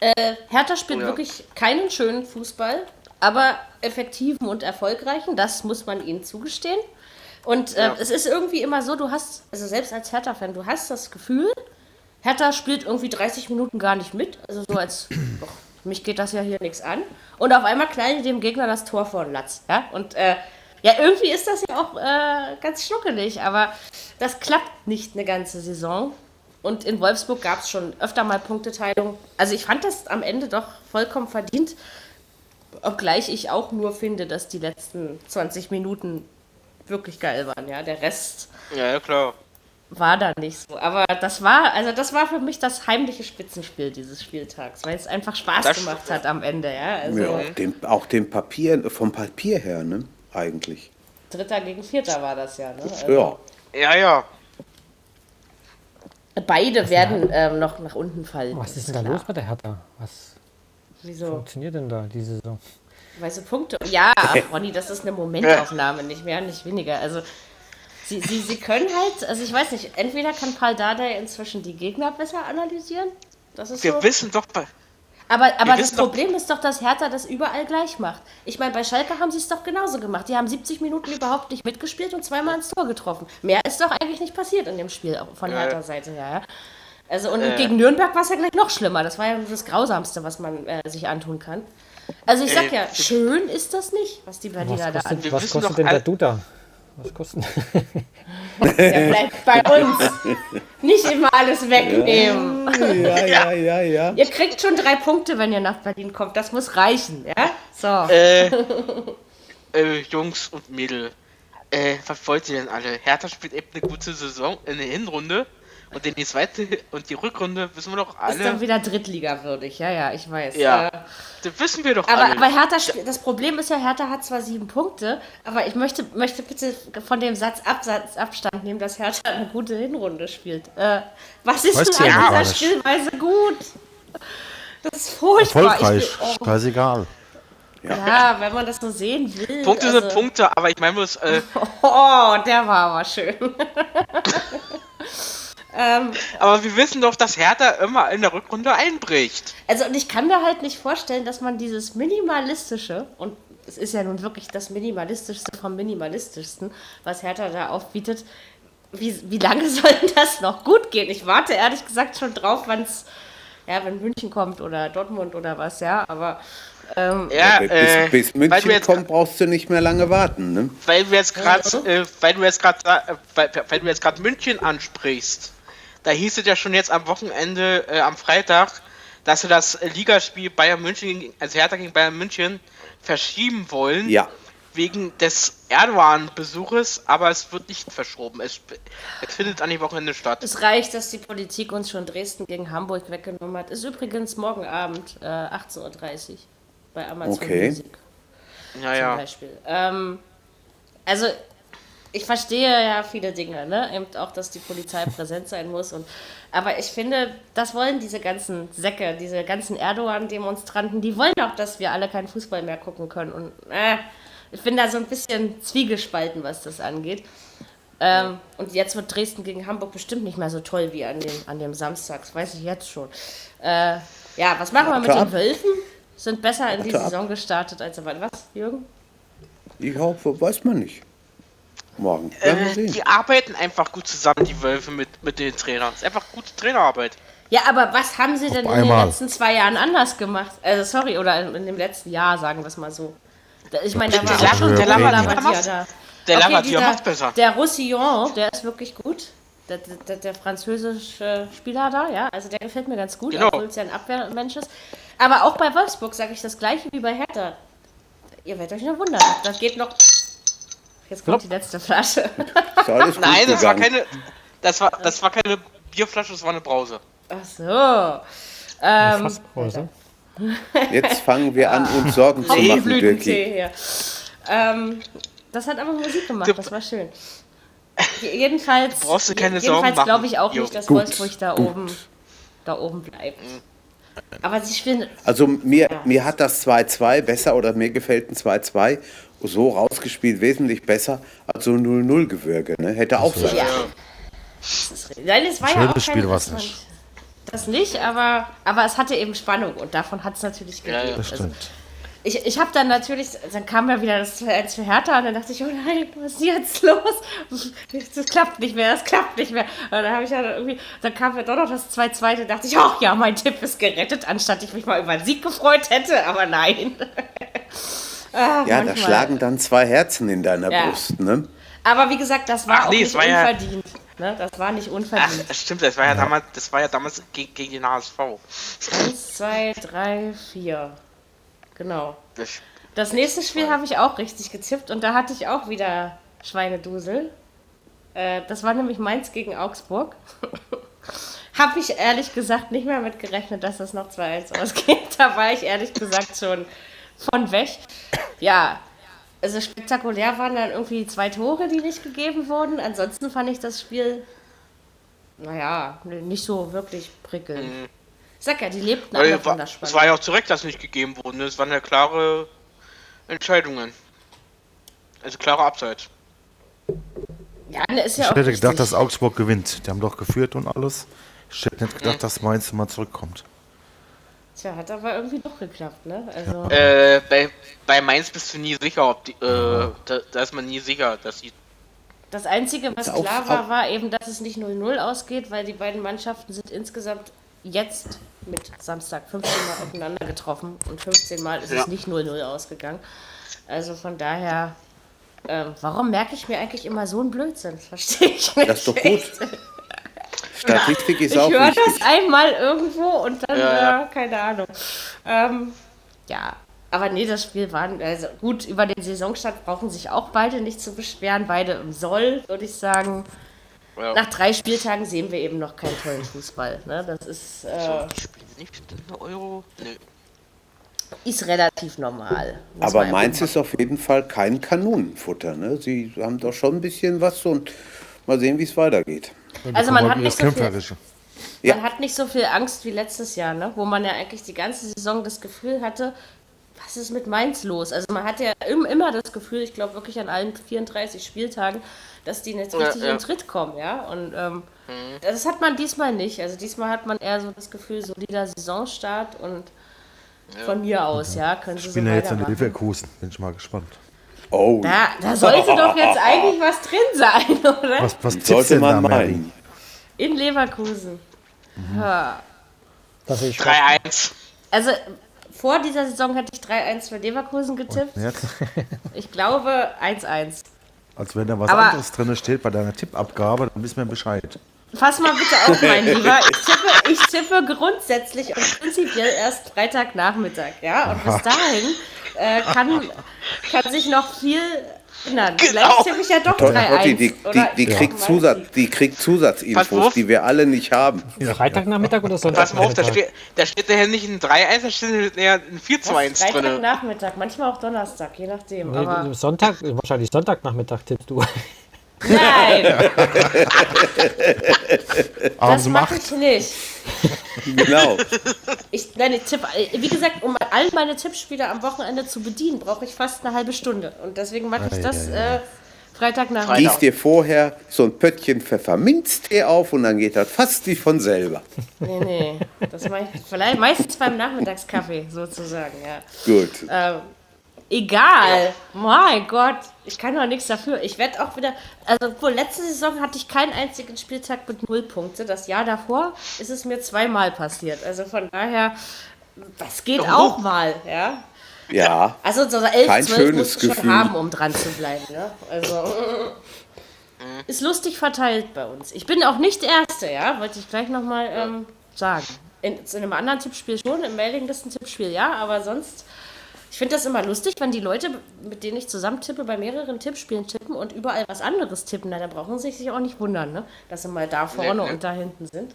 Äh, Hertha spielt ja. wirklich keinen schönen Fußball, aber effektiven und erfolgreichen. Das muss man ihnen zugestehen. Und äh, ja. es ist irgendwie immer so, du hast, also selbst als Hertha-Fan, du hast das Gefühl, Hertha spielt irgendwie 30 Minuten gar nicht mit. Also so als, doch, mich geht das ja hier nichts an. Und auf einmal knallt dem Gegner das Tor vor den Latz. Ja? Und äh, ja, irgendwie ist das ja auch äh, ganz schnuckelig, aber das klappt nicht eine ganze Saison. Und in Wolfsburg gab es schon öfter mal Punkteteilung. Also ich fand das am Ende doch vollkommen verdient, obgleich ich auch nur finde, dass die letzten 20 Minuten wirklich geil waren. Ja, der Rest ja, ja klar. war da nicht so. Aber das war, also das war für mich das heimliche Spitzenspiel dieses Spieltags, weil es einfach Spaß das gemacht hat am Ende. Ja, also ja dem, auch dem Papier, vom Papier her, ne? Eigentlich. Dritter gegen Vierter war das ja, ne? Also ja. Ja, ja. Beide Was werden ähm, noch nach unten fallen. Was ist denn da klar. los mit der Hertha? Was Wieso? funktioniert denn da diese Saison? Weiße Punkte. Ja, Ronny, das ist eine Momentaufnahme, nicht mehr, nicht weniger. Also sie, sie, sie können halt, also ich weiß nicht, entweder kann Paul Dardai inzwischen die Gegner besser analysieren. Das ist Wir so. wissen doch, aber, aber das Problem ist doch, dass Hertha das überall gleich macht. Ich meine, bei Schalke haben sie es doch genauso gemacht. Die haben 70 Minuten überhaupt nicht mitgespielt und zweimal ins Tor getroffen. Mehr ist doch eigentlich nicht passiert in dem Spiel von Hertha Seite her. Also und äh. gegen Nürnberg war es ja gleich noch schlimmer. Das war ja das Grausamste, was man äh, sich antun kann. Also ich sag ja, schön ist das nicht, was die Berliner da anbieten. Was kostet denn der Duda? Was kostet Der bleibt bei uns. Nicht immer alles wegnehmen. Ja, ja, ja, ja. Ihr kriegt schon drei Punkte, wenn ihr nach Berlin kommt. Das muss reichen, ja? So. Äh, äh, Jungs und Mädel, äh, was wollt ihr denn alle? Hertha spielt eben eine gute Saison, eine Hinrunde. Und in die zweite und die Rückrunde wissen wir doch alle. Ist dann wieder Drittliga-würdig, ja, ja, ich weiß. Ja, äh, das wissen wir doch aber, alle. Aber Hertha, das Problem ist ja, Hertha hat zwar sieben Punkte, aber ich möchte, möchte bitte von dem Satz Absatz, Abstand nehmen, dass Hertha eine gute Hinrunde spielt. Äh, was ist weißt denn an dieser Spielweise gut? Das ist furchtbar. Erfolgreich, ich, oh. scheißegal. Ja. ja. wenn man das so sehen will. Punkte also. sind Punkte, aber ich meine, äh Oh, der war aber schön. Ähm, Aber wir wissen doch, dass Hertha immer in der Rückrunde einbricht. Also, und ich kann mir halt nicht vorstellen, dass man dieses Minimalistische, und es ist ja nun wirklich das Minimalistischste vom Minimalistischsten, was Hertha da aufbietet, wie, wie lange soll das noch gut gehen? Ich warte ehrlich gesagt schon drauf, wenn es, ja, wenn München kommt oder Dortmund oder was, ja, aber. Ähm, ja, bis, äh, bis München kommt, brauchst du nicht mehr lange warten, ne? Weil du jetzt gerade, äh, weil du jetzt gerade, äh, weil, weil, du jetzt gerade München ansprichst. Da hieß es ja schon jetzt am Wochenende, äh, am Freitag, dass sie das Ligaspiel Bayern München, also Hertha gegen Bayern München, verschieben wollen. Ja. wegen des Erdogan-Besuches, aber es wird nicht verschoben. Es, es, findet an dem Wochenende statt. Es reicht, dass die Politik uns schon Dresden gegen Hamburg weggenommen hat. Ist übrigens morgen Abend äh, 18.30 Uhr bei Amazon okay. Music. Ja, ja. Zum Beispiel. Ähm, also ich verstehe ja viele Dinge, ne? Eben auch, dass die Polizei präsent sein muss. Und, aber ich finde, das wollen diese ganzen Säcke, diese ganzen Erdogan-Demonstranten, die wollen auch, dass wir alle keinen Fußball mehr gucken können. Und äh, ich bin da so ein bisschen zwiegespalten, was das angeht. Ähm, und jetzt wird Dresden gegen Hamburg bestimmt nicht mehr so toll wie an dem, an dem Samstag. Das weiß ich jetzt schon. Äh, ja, was machen wir mit den Wölfen? Sind besser in die Saison gestartet als aber was, Jürgen? Ich hoffe, weiß man nicht. Morgen. Äh, die arbeiten einfach gut zusammen, die Wölfe mit, mit den Trainern. Das ist einfach gute Trainerarbeit. Ja, aber was haben sie denn in den letzten zwei Jahren anders gemacht? Also sorry, oder in dem letzten Jahr, sagen wir es mal so. Ich meine, da war der, auch schon der Lavadier da. Der okay, macht besser. Der Roussillon, der ist wirklich gut. Der, der, der, französische Spieler da, ja, also der gefällt mir ganz gut, genau. obwohl es ja ein Abwehrmensch ist. Aber auch bei Wolfsburg sage ich das gleiche wie bei Hertha. Ihr werdet euch nur wundern. Das geht noch. Jetzt kommt die letzte Flasche. Nein, das war keine. Das war, das war keine Bierflasche, das war eine Brause. Ach so. Ähm, Brause. Jetzt fangen wir an, uns Sorgen zu machen, Birki. Ähm, das hat aber Musik gemacht, das war schön. Jedenfalls, brauchst du keine jedenfalls glaube ich auch jo. nicht, dass gut, Wolfsburg da gut. oben, da oben bleibt. Aber sie spielen. Also mir, ja. mir hat das 2-2 besser oder mir gefällt ein 2-2 so rausgespielt wesentlich besser als so 0-0-Gewürge. Ne? Hätte auch sein. Ja. Nein, es war Schönes ja auch Spiel war nicht. Das nicht, aber, aber es hatte eben Spannung und davon hat es natürlich gegeben. Ja, das stimmt. Also, ich, ich habe dann natürlich, dann kam ja wieder das 2 für Hertha und dann dachte ich, oh nein, was ist jetzt los? Das klappt nicht mehr, das klappt nicht mehr. Und dann habe ich ja irgendwie, dann kam ja doch noch das 2-2, da dachte ich, ach ja, mein Tipp ist gerettet, anstatt ich mich mal über einen Sieg gefreut hätte, aber nein. ach, ja, manchmal. da schlagen dann zwei Herzen in deiner ja. Brust, ne? Aber wie gesagt, das war ach, auch nee, nicht war unverdient. Ja Ne? Das war nicht unverdient. Ach, stimmt, das war ja, ja. damals, das war ja damals gegen, gegen den HSV. Eins, zwei, drei, vier. Genau. Das, das nächste Spiel habe ich auch richtig gezippt und da hatte ich auch wieder Schweinedusel. Äh, das war nämlich Mainz gegen Augsburg. habe ich ehrlich gesagt nicht mehr mit gerechnet, dass das noch 2-1 ausgeht. Da war ich ehrlich gesagt schon von weg. Ja, also spektakulär waren dann irgendwie zwei Tore, die nicht gegeben wurden. Ansonsten fand ich das Spiel, naja, nicht so wirklich prickelnd. Mhm. Ich sag ja, die lebten alle war, von der Spannung. Es war ja auch zu Recht, dass nicht gegeben wurde. Es waren ja klare Entscheidungen. Also klare Abseits. Ja, ne, ist ja ich auch hätte gedacht, dass Augsburg gewinnt. Die haben doch geführt und alles. Ich hätte nicht gedacht, mhm. dass Mainz mal zurückkommt. Tja, hat aber irgendwie doch geklappt, ne? Also äh, bei, bei Mainz bist du nie sicher, ob die, äh, da, da, ist man nie sicher, dass sie. Das Einzige, was auf, klar war, war eben, dass es nicht 0-0 ausgeht, weil die beiden Mannschaften sind insgesamt jetzt mit Samstag 15 Mal aufeinander getroffen und 15 Mal ist ja. es nicht 0-0 ausgegangen. Also von daher, äh, warum merke ich mir eigentlich immer so einen Blödsinn? Verstehe ich nicht. Das ist doch gut. Statistik ist ich auch Ich höre das einmal irgendwo und dann, ja, ja. Äh, keine Ahnung. Ähm, ja, aber nee, das Spiel war, also gut, über den Saisonstart brauchen sich auch beide nicht zu beschweren. Beide im Soll, würde ich sagen. Ja. Nach drei Spieltagen sehen wir eben noch keinen tollen Fußball. Ne? Das ist. Äh, so, spielen nicht eine Euro? Nö. Ist relativ normal. Aber Mainz ist auf jeden Fall kein Kanonenfutter. Ne? Sie haben doch schon ein bisschen was und mal sehen, wie es weitergeht. Also man hat, nicht so viel, ja. man hat nicht so viel Angst wie letztes Jahr, ne? wo man ja eigentlich die ganze Saison das Gefühl hatte, was ist mit Mainz los? Also man hat ja immer das Gefühl, ich glaube wirklich an allen 34 Spieltagen, dass die jetzt richtig ja, ja. in Tritt kommen, ja. Und ähm, mhm. das hat man diesmal nicht. Also diesmal hat man eher so das Gefühl, solider Saisonstart und ja. von mir aus, ja, können sie ich bin so ja jetzt in Leverkusen, bin ich mal gespannt. Oh. Da, da sollte doch jetzt eigentlich was drin sein, oder? Was, was sollte man meinen? In Leverkusen. Mhm. Ja. 3-1. Also vor dieser Saison hätte ich 3-1 für Leverkusen getippt. ich glaube 1-1. Als wenn da was Aber anderes drin steht bei deiner Tippabgabe, dann wissen wir Bescheid. Pass mal bitte auf, mein Lieber. Ich tippe, ich tippe grundsätzlich und prinzipiell erst Freitagnachmittag, ja? Und bis dahin äh, kann, kann sich noch viel ändern. Genau. Vielleicht tippe ich ja doch 3 die, die, die, die, kriegt Zusatz, die kriegt Zusatzinfos, die wir alle nicht haben. Ja. Freitagnachmittag oder Sonntag? Pass mal auf, da steht, da steht ja nicht ein 3-1, da steht ja ein 4-2-1 drin. Freitagnachmittag, manchmal auch Donnerstag, je nachdem. Nee, aber Sonntag, wahrscheinlich Sonntagnachmittag tippst du. Nein! das mache ich nicht. Genau. Ich, nein, ich tipp, wie gesagt, um all meine Tippspiele am Wochenende zu bedienen, brauche ich fast eine halbe Stunde. Und deswegen mache ich das äh, Freitagnachmittag. Gieß dir vorher so ein Pöttchen Pfefferminztee auf und dann geht das fast wie von selber. Nee, nee. Das mache ich vielleicht meistens beim Nachmittagskaffee sozusagen, ja. Gut. Ähm, Egal. Ja. Mein Gott. Ich kann doch nichts dafür. Ich werde auch wieder. Also, wohl, letzte Saison hatte ich keinen einzigen Spieltag mit null Punkte. Das Jahr davor ist es mir zweimal passiert. Also von daher, das geht oh. auch mal, ja. Ja. Also so 11, Kein 12 muss ich schon haben, um dran zu bleiben. Ne? Also ist lustig verteilt bei uns. Ich bin auch nicht der Erste, ja, wollte ich gleich nochmal ähm, sagen. In, in, einem anderen Tippspiel schon, im Mailinglisten-Tippspiel ja, aber sonst ich finde das immer lustig, wenn die Leute, mit denen ich zusammen tippe, bei mehreren Tippspielen tippen und überall was anderes tippen. Na, dann brauchen sie sich auch nicht wundern, ne? dass sie mal da vorne nee, und da hinten sind.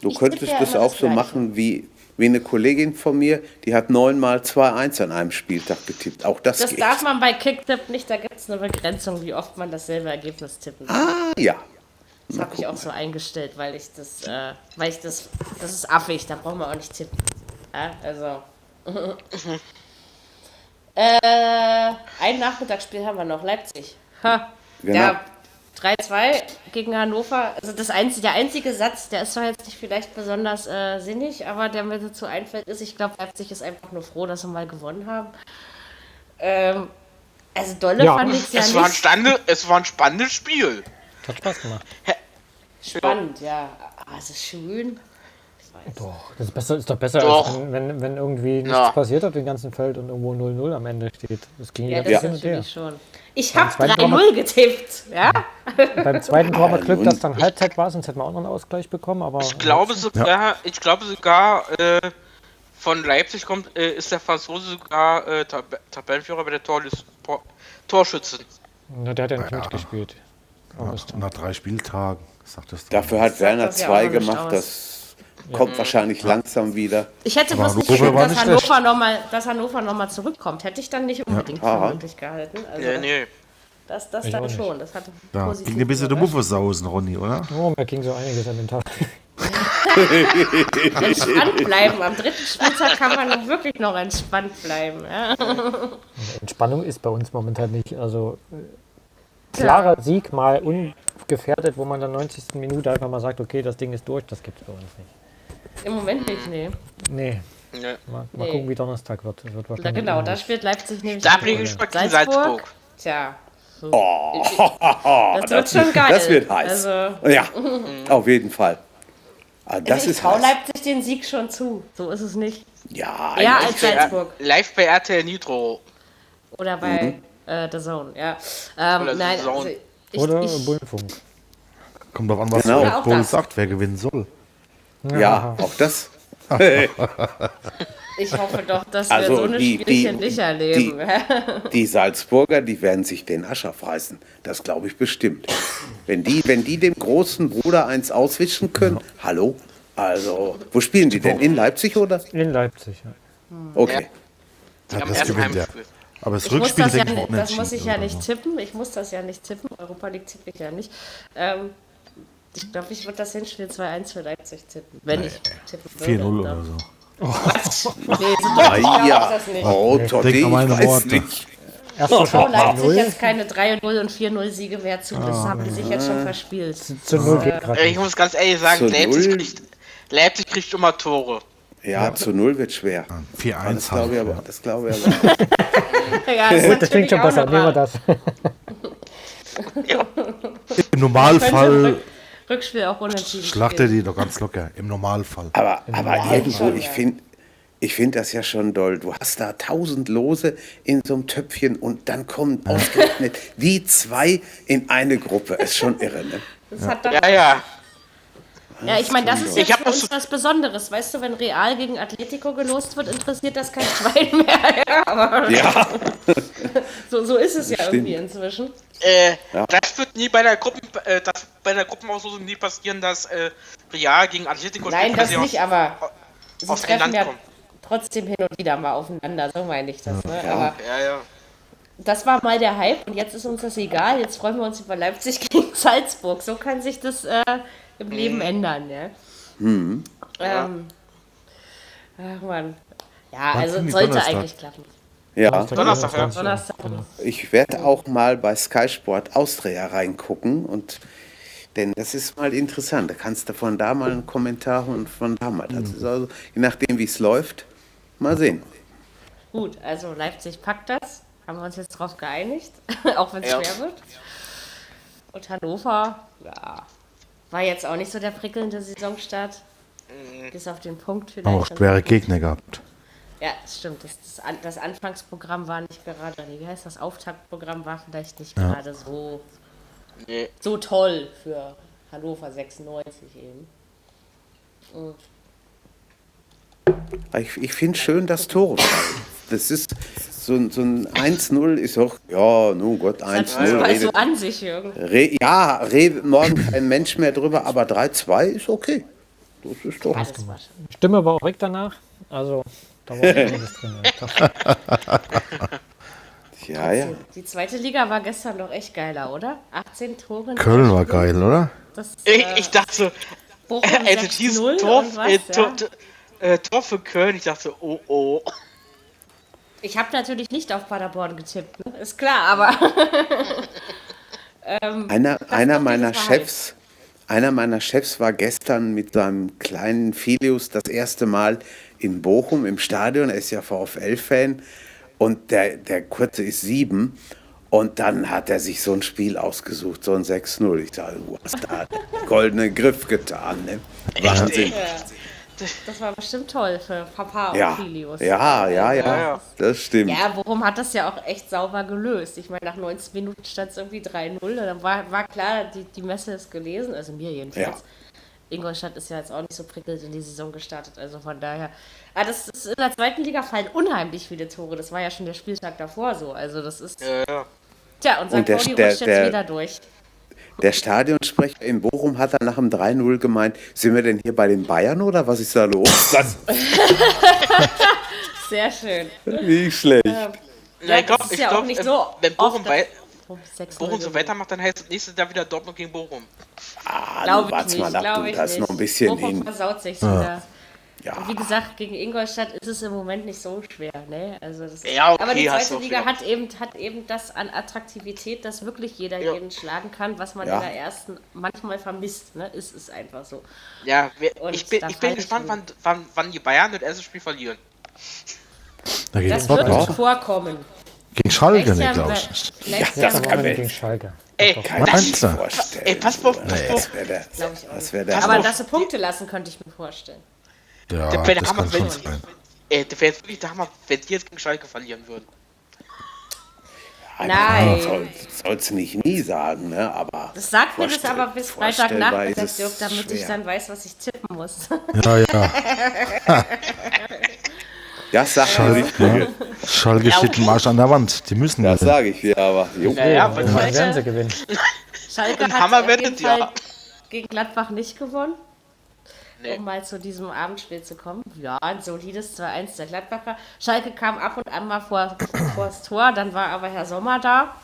Du ich könntest ja das auch das so machen wie, wie eine Kollegin von mir, die hat neunmal 2-1 an einem Spieltag getippt. Auch das Das geht. darf man bei Kicktip nicht, da gibt es eine Begrenzung, wie oft man dasselbe Ergebnis tippen kann. Ah, ja. Das habe ich auch so eingestellt, weil ich das, äh, weil ich das, das ist affig, da brauchen wir auch nicht tippen. Ja, also. Äh, ein Nachmittagsspiel haben wir noch, Leipzig. Ha. Genau. Ja, 3-2 gegen Hannover. Also das einzige, der einzige Satz, der ist zwar jetzt nicht vielleicht besonders äh, sinnig, aber der mir dazu einfällt, ist, ich glaube, Leipzig ist einfach nur froh, dass sie mal gewonnen haben. Ähm, also dolle ja. fand ich es ja es nicht. War Stande, es war ein spannendes Spiel. Hat Spaß gemacht. Spannend, ja. Ah, es ist. Doch, das ist, besser, ist doch besser, doch. als wenn, wenn irgendwie nichts ja. passiert auf dem ganzen Feld und irgendwo 0-0 am Ende steht. Das ging ja, das hin und her. Schon. Ich habe 3-0 getippt, ja? Beim zweiten Tor war Glück, dass dann Halbzeit war, sonst hätten wir auch noch einen Ausgleich bekommen. Aber ich glaube sogar, ja. ich glaube sogar äh, von Leipzig kommt, äh, ist der Franzose sogar äh, Tab Tabellenführer bei der Tor Tor Torschützen. Na, der hat ja nicht ja. mitgespielt. Nach drei Spieltagen, sagt das. Dafür hat Werner zwei gemacht, das kommt ja. wahrscheinlich langsam wieder. Ich hätte bloß nicht gedacht, dass Hannover nochmal noch, mal, zurückkommt. Hätte ich dann nicht unbedingt ja. für möglich gehalten. Also, ja, nee. Das, das dann schon. Das hatte ja, ging ein bisschen der Muffe sausen, Ronny, oder? Oh, mir ging so einiges an den Tag. entspannt bleiben. Am dritten Spieltag kann man wirklich noch entspannt bleiben. Ja. Entspannung ist bei uns momentan nicht. Also klarer ja. Sieg mal ungefährdet, wo man dann 90. Minute einfach mal sagt, okay, das Ding ist durch, das gibt es bei uns nicht. Im Moment nicht, nee. Nee. nee. Mal, mal nee. gucken, wie Donnerstag wird. wird da, genau, da spielt Leipzig nämlich. Da bin ich Salzburg. Salzburg. Tja. So. Oh, das, wird schon geil. Das wird heiß. Also. Ja, auf jeden Fall. Ah, das ich ist traue Leipzig den Sieg schon zu. So ist es nicht. Ja, ja als Salzburg. Live bei RTL Nitro. Oder bei mhm. äh, The Zone, ja. Ähm, Oder nein, Zone. Also ich, Oder ich, Bullenfunk. Kommt drauf an, was genau. Bull sagt, wer gewinnen soll. Ja, ja auch das. ich hoffe doch, dass wir also so eine die, Spielchen die, nicht erleben. Die, die, Salzburger, die werden sich den Ascher fressen. Das glaube ich bestimmt. Wenn die, wenn die dem großen Bruder eins auswischen können, ja. hallo? Also, wo spielen die denn? In Leipzig oder? In Leipzig, ja. Okay. Ja, das gewinnt der. Aber das ich Rückspiel das, ja, das muss ich ja nicht tippen. Ich muss das ja nicht tippen. Europa League tippe ich ja nicht. Ähm, ich glaube, ich würde das Hinspiel 2-1 für Leipzig tippen. Wenn nee, ich tippen würde. 4-0 oder so. Oh. Nee, so ah, ja. das nicht. Oh, Totti, ich weiß Worte. nicht. Schau Leipzig jetzt keine 3-0 und 4-0 Siege mehr zu. Das oh, haben die sich jetzt schon verspielt. Zu 0 geht gerade. Ich muss ganz ehrlich sagen, Leipzig kriegt, Leipzig kriegt immer Tore. Ja, ja, zu 0 wird schwer. 4-1 das glaube ich aber. Das glaube ich aber. ja, das, das klingt schon besser. Nehmen wir das. Im Normalfall Rückspiel auch unentschieden. Schlachte die doch ganz locker, im Normalfall. Aber, aber irgendwo, ich finde ich finde das ja schon doll. Du hast da tausend Lose in so einem Töpfchen und dann kommen ausgerechnet die zwei in eine Gruppe. Ist schon irre, ne? Ja. ja, ja. Ja, ich meine, das ist jetzt für uns was Besonderes. Weißt du, wenn Real gegen Atletico gelost wird, interessiert das kein Schwein mehr. ja, Ja. so, so ist es ja Stimmt. irgendwie inzwischen. Äh, Ja. Das wird nie bei der Gruppen, äh, das bei der Gruppenauslosung nie passieren, dass äh, Real gegen Atletico Nein, spielt, das nicht, aus- aber sie aus treffen ja kommen. trotzdem hin und wieder mal aufeinander. So meine ich das. Ne? Aber Ja, ja. das war mal der Hype und jetzt ist uns das egal. Jetzt freuen wir uns über Leipzig gegen Salzburg. So kann sich das äh, im Leben ändern. Ja? Ähm, ach Mann. Ja, Wann also sollte Donnerstag? eigentlich klappen. Ja, Donnerstag, ja. Donnerstag. ich werde auch mal bei Sky Sport Austria reingucken und denn das ist mal interessant. Da kannst du von da mal einen Kommentar und von da mal. Das ist also, je nachdem wie es läuft, mal sehen. Gut, also Leipzig packt das. Haben wir uns jetzt drauf geeinigt, auch wenn es Ja. schwer wird. Und Hannover, ja, war jetzt auch nicht so der prickelnde Saisonstart. Bis auf den Punkt vielleicht. Auch schwere Gegner gehabt. Ja, das stimmt. Das, das, An- das Anfangsprogramm war nicht gerade, nee, wie heißt das? Auftaktprogramm war vielleicht nicht gerade so, Nee. so toll für Hannover 96 eben. Und Ich, ich finde schön, dass Tore fallen. Das ist so, ein- so ein 1-0 ist auch, ja, nun Gott, das 1-0. war so an sich irgendwie. Re, ja, redet morgen kein Mensch mehr drüber, aber 3-2 ist okay. Das ist doch. Alles war Stimme war auch weg danach. Also, da war auch einiges drin. Ja. Ja. Die zweite Liga war gestern doch echt geiler, oder? 18 Tore. in Köln war geil, oder? Das, Ich, äh, ich dachte so, Bochum also 6-0 dieses Tor, und was, äh, Tor, ja. äh, Tor für Köln, ich dachte, oh oh. Ich habe natürlich nicht auf Paderborn getippt, ne? ist klar, aber Einer, einer doch meiner Wahrheit. Chefs, einer meiner Chefs war gestern mit seinem kleinen Filius das erste Mal in Bochum im Stadion. Er ist ja VfL-Fan und der, der Kurze ist sieben. Und dann hat er sich so ein Spiel ausgesucht, so ein 6-0. Ich dachte, du hast da einen goldenen Griff getan. Ne? Wahnsinn. Das war bestimmt toll für Papa und Ja, Filius. ja, ja, Ja, ja, ja. das stimmt. Ja, Bochum hat das ja auch echt sauber gelöst. Ich meine, nach 90 Minuten stand es irgendwie 3-0. und Dann war, war klar, die, die Messe ist gelesen, also mir jedenfalls. Ja. Ingolstadt ist ja jetzt auch nicht so prickelnd in die Saison gestartet, also von daher. Ah, das ist in der zweiten Liga fallen unheimlich viele Tore. Das war ja schon der Spieltag davor so. Also das ist. Ja, ja. Tja, und St. Und der- der- rutscht jetzt der- wieder durch. Der Stadionsprecher in Bochum hat dann nach dem 3-0 gemeint, sind wir denn hier bei den Bayern oder was ist da los? Sehr schön. Wie schlecht. Ja, Ja, ich glaube, das ich ja glaub, nicht so wenn Bochum, wei Oh, 6-0 Bochum so weitermacht, dann heißt es nächstes Jahr wieder Dortmund gegen Bochum. Ah, Glaube ich nicht, mal ab, glaube du, ich da ist nicht. noch ein bisschen Bochum hin. versaut sich wieder. Ja. Und wie gesagt, gegen Ingolstadt ist es im Moment nicht so schwer, ne? Also das Ja, okay, aber die zweite Liga auch hat eben, hat eben das an Attraktivität, dass wirklich jeder Ja. jeden schlagen kann, was man Ja. in der ersten manchmal vermisst, ne? Ist es einfach so. Ja, Und ich bin, ich bin gespannt, wann, wann, wann die Bayern das erste Spiel verlieren. Da geht Das wird Dortmund. vorkommen. Gegen Schalke Jahr, glaube wir- ich. Ja, das Da kann wir man- gegen Schalke. Ey, Kann ich mir du? vorstellen. Ey, pass auf, pass Das auf. wäre der, Glaub ich auch das wär der Aber dass sie Punkte lassen, könnte ich mir vorstellen. Ja, Der wäre das Hammer, kann wenn schon sie, sein. ey, der wäre jetzt wirklich der Hammer, wenn die jetzt gegen Schalke verlieren würden. Nein. Soll es nicht nie sagen, ne? aber. Das sagt mir das aber bis Freitagnachmittag, Dirk, damit ich dann weiß, was ich tippen muss. Ja, ja. Das sagt er nicht. Ja. Schalke steht im Arsch an der Wand. Die müssen Das gewinnen. sage ich dir aber. Jo. Naja, weil Dann werden sie gewinnen. Schalke hat Hammer auf jeden. Fall gegen Gladbach nicht gewonnen. Nee. Um mal zu diesem Abendspiel zu kommen. Ja, ein solides 2-1 der Gladbacher. Schalke kam ab und an mal vor, vor das Tor, dann war aber Herr Sommer da.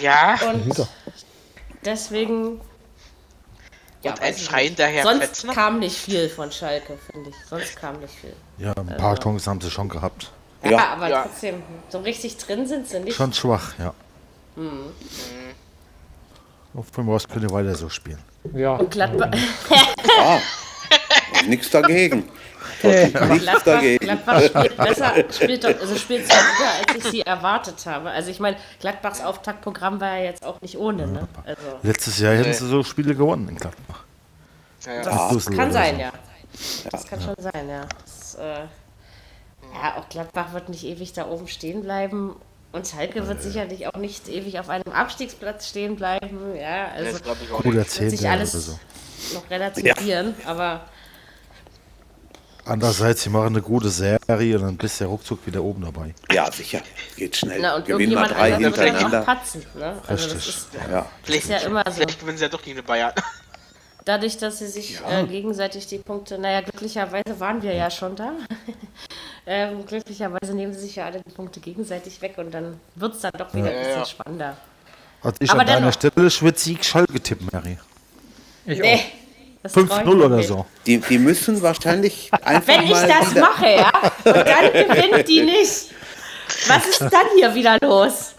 Ja, Und deswegen. Ja, und ein nicht. Herr Sonst Fetzner. kam nicht viel von Schalke, finde ich. Sonst kam nicht viel. Ja, ein paar Chancen haben sie schon gehabt. Ja, Ja. aber Ja. trotzdem, so richtig drin sind sie nicht. Schon schwach, ja. Mhm. Auf dem Rost könnte weiter so spielen. Ja, Und Gladbach, Ja. Nichts dagegen. Nichts Gladbach, dagegen. Gladbach spielt besser, spielt, doch- also spielt zwar besser, als ich sie erwartet habe. Also ich meine, Gladbachs Auftaktprogramm war ja jetzt auch nicht ohne, ne? Also Letztes Jahr hätten sie so Spiele gewonnen in Gladbach. ja, ja. das kann sein, so. ja. Das kann schon sein, ja. Das, äh, ja, auch Gladbach wird nicht ewig da oben stehen bleiben. Und Schalke wird sicherlich auch nicht ewig auf einem Abstiegsplatz stehen bleiben. Ja, also Das glaube ich auch nicht. wird sich alles, so. noch relativieren, ja. aber. Andererseits, sie machen eine gute Serie und dann bist du ja ruckzuck wieder oben dabei. Ja, sicher. Geht schnell. Na, und Gewinn mal drei hintereinander. Auch patzen, ne? also Richtig. Ist, ja. Vielleicht, ist ja immer so. Vielleicht gewinnen sie ja doch gegen die Bayern. Dadurch, dass sie sich ja. äh, gegenseitig die Punkte, naja, glücklicherweise waren wir ja schon da. Ähm, glücklicherweise nehmen sie sich ja alle die Punkte gegenseitig weg und dann wird es dann doch wieder ja, ein bisschen spannender. Also ich Aber an deiner Stelle schwitzt Sieg Schall getippt, Mary. Ich nee. auch. 5-0 oder so. Die, die müssen wahrscheinlich einfach Wenn ich das mache, ja, und dann gewinnt die nicht. Was ist dann hier wieder los?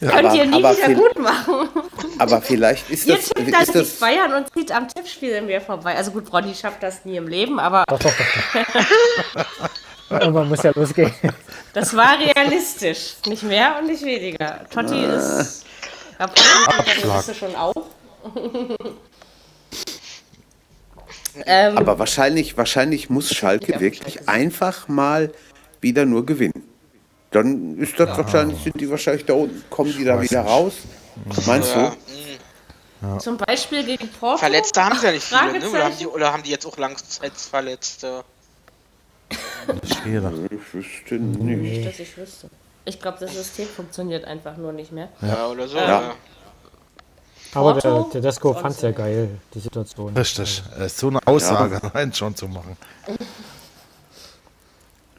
Ja, Könnt aber, ihr nie wieder gut machen. Aber vielleicht ist ihr das... Ihr tippt dann das Bayern und zieht am Tippspiel in mir vorbei. Also gut, Ronny schafft das nie im Leben, aber... Irgendwann muss ja losgehen. Das war realistisch. Nicht mehr und nicht weniger. Totti ah. ist... Bist du schon auch. Ähm, Aber wahrscheinlich, wahrscheinlich muss Schalke wirklich Schalke einfach mal wieder nur gewinnen. Dann ist das ja. wahrscheinlich, sind die wahrscheinlich da unten, kommen die da wieder raus. Meinst ja. du? Ja. Zum Beispiel gegen Porto. Verletzte haben sie ja nicht viele, ne? oder, haben die, oder haben die jetzt auch Langzeitverletzte? Schwerer. Ich wüsste nicht. Nicht, dass ich wüsste. Ich glaube, das System funktioniert einfach nur nicht mehr. Ja, oder so. Ja. Aber der, der Desko fand es ja geil, die Situation. Richtig. Also. So eine Aussage ja. allein schon zu machen.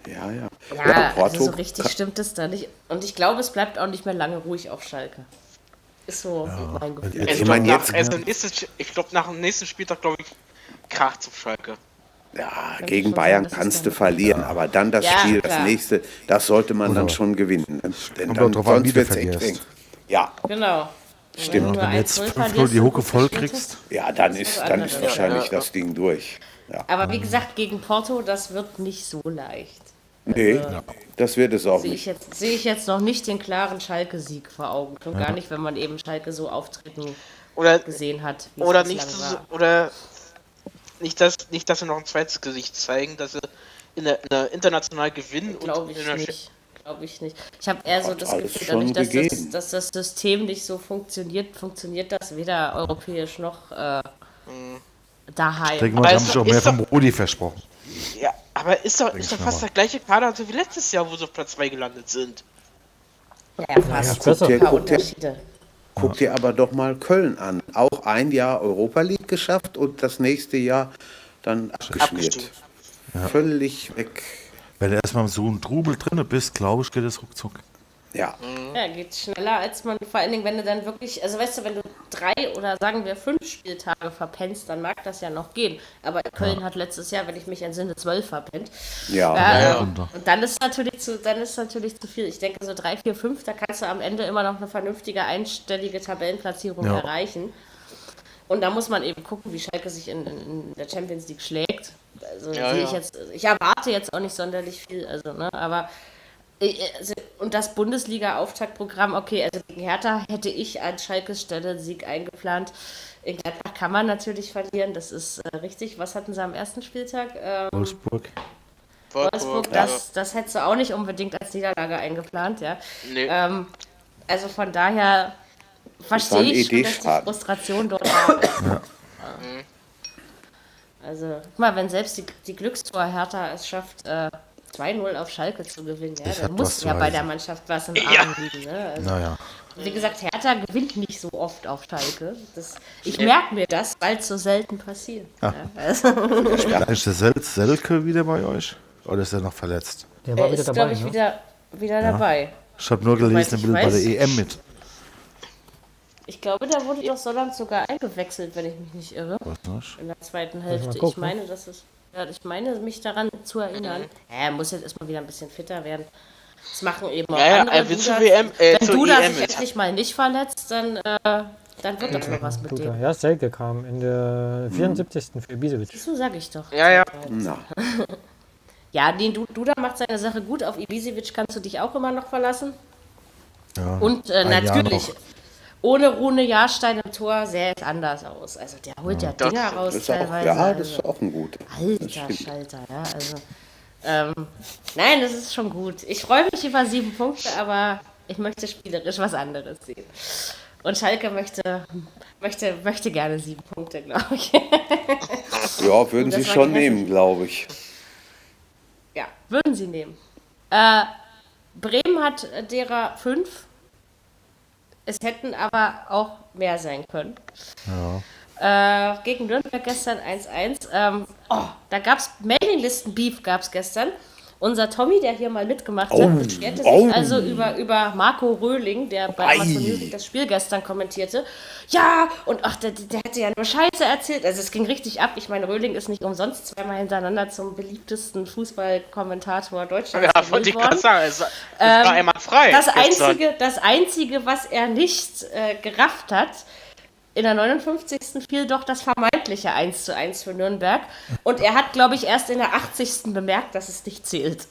Ja, ja. Ja, ja also so richtig stimmt es da nicht. Und ich glaube, es bleibt auch nicht mehr lange ruhig auf Schalke. Ist so ja. mein Gefühl. Also ich, meine, jetzt, also nächstes, ich glaube, nach dem nächsten Spieltag, glaube ich, kracht auf Schalke. Ja, gegen Bayern sagen, kannst du verlieren, ja. aber dann das ja, Spiel, klar. das nächste, das sollte man Oder dann schon gewinnen. Denn dann, sonst wird es echt eng. Ja. Genau. Stimmt. Wenn du jetzt 5 die Hucke voll kriegst. Ja, dann ist, dann ist wahrscheinlich ja. das Ding durch. Ja. Aber wie gesagt, gegen Porto, das wird nicht so leicht. Nee, also, das wird es auch sehe nicht. Ich jetzt, sehe ich jetzt noch nicht den klaren Schalke-Sieg vor Augen. Schon gar nicht, wenn man eben Schalke so auftreten oder, gesehen hat. Oder nicht, so, oder nicht, dass, nicht, dass sie noch ein zweites Gesicht zeigen, dass sie in der, in der international gewinnen. Glaube ich nicht glaube ich nicht. Ich habe eher so das Gefühl, dadurch, dass das, dass das, System nicht so funktioniert, funktioniert das weder europäisch noch äh, mhm. daheim. Ich denke mal, haben sich auch mehr vom Rudi versprochen. Ja, aber ist doch, ist doch fast der gleiche Kader wie letztes Jahr, wo sie auf Platz 2 gelandet sind. Ja, fast. Ja, guck dir, guck dir, guck dir aber doch mal Köln an. Auch ein Jahr Europa League geschafft und das nächste Jahr dann abgeschmiert. Ja. Völlig weg. Wenn du erstmal so ein Trubel drin bist, glaube ich, geht es ruckzuck. Ja. Ja, geht schneller, als man, vor allen Dingen, wenn du dann wirklich, also weißt du, wenn du drei oder sagen wir fünf Spieltage verpennst, dann mag das ja noch gehen. Aber Köln ja. hat letztes Jahr, wenn ich mich entsinne, zwölf verpennt. Ja. Äh, ja. Und dann ist natürlich zu, dann ist natürlich zu viel. Ich denke, so drei, vier, fünf, da kannst du am Ende immer noch eine vernünftige einstellige Tabellenplatzierung ja. erreichen. Und da muss man eben gucken, wie Schalke sich in, in der Champions League schlägt. Also ja, sehe ich jetzt, ich erwarte jetzt auch nicht sonderlich viel, also, ne, aber und das Bundesliga-Auftaktprogramm, okay, also gegen Hertha hätte ich an Schalkes Stelle Sieg eingeplant. In Gladbach kann man natürlich verlieren, das ist äh, richtig. Was hatten sie am ersten Spieltag? Ähm, Wolfsburg. Wolfsburg, das, das hättest du auch nicht unbedingt als Niederlage eingeplant, ja. Nee. Ähm, also von daher verstehe ich schon, dass die Frustration dort ist. Ja. Also, guck mal, wenn selbst die, die Glückstor Hertha es schafft, äh, 2-0 auf Schalke zu gewinnen, ja, dann muss ja bei der Mannschaft was im Arm ja. liegen. Ne? Also, naja. Wie gesagt, Hertha gewinnt nicht so oft auf Schalke. Das, ich merke mir das, weil es so selten passiert. Ja. Ja, also. Ist der Sel Selke wieder bei euch? Oder ist er noch verletzt? Der war er wieder ist, dabei. ich, ne? wieder, wieder dabei. Ich habe nur gelesen, er bei der EM mit. Ich glaube, da wurde doch Solland sogar eingewechselt, wenn ich mich nicht irre. In der zweiten Hälfte. Ich meine, das ist. Ja, ich meine, mich daran zu erinnern. Ja, er muss jetzt erstmal wieder ein bisschen fitter werden. Das machen eben auch ja, andere. Ja, Duda, WM, äh, wenn du da sich endlich mal nicht verletzt, dann, äh, dann wird das noch was mit Duda. dem. Ja, Selke kam in der 74. Hm. für Ibisevic. So sage ich doch. Ja, ja. Ja, den Duda macht seine Sache gut. Auf Ibisevic kannst du dich auch immer noch verlassen. Ja, Und äh, natürlich ohne Rune Jahrstein im Tor sähe es anders aus. Also der holt ja, ja Dinger raus auch, teilweise. Ja, das ist auch ein gut. Alter Schalter, ja. Also, ähm, nein, das ist schon gut. Ich freue mich über sieben Punkte, aber ich möchte spielerisch was anderes sehen. Und Schalke möchte, möchte, möchte gerne sieben Punkte, glaube ich. ja, würden sie schon nehmen, glaube ich. Ja, würden sie nehmen. Äh, Bremen hat derer fünf. Es hätten aber auch mehr sein können. Ja. Äh, gegen Nürnberg gestern 1-1. Ähm, oh, da gab es Mailinglisten-Beef gab es gestern. Unser Tommy, der hier mal mitgemacht oh, hat, beschwerte oh. sich also über, über Marco Röhling, der bei Amazon Music das Spiel gestern kommentierte. Ja, und ach, der, der hätte ja nur Scheiße erzählt. Also es ging richtig ab. Ich meine, Röhling ist nicht umsonst zweimal hintereinander zum beliebtesten Fußballkommentator Deutschlands Ja, wollte ich gerade sagen. Es, es ähm, war einmal frei. Das einzige, das einzige, was er nicht äh, gerafft hat, in der 59. fiel doch das vermeintliche 1 zu 1 für Nürnberg. Und er hat, glaube ich, erst in der 80. bemerkt, dass es nicht zählt.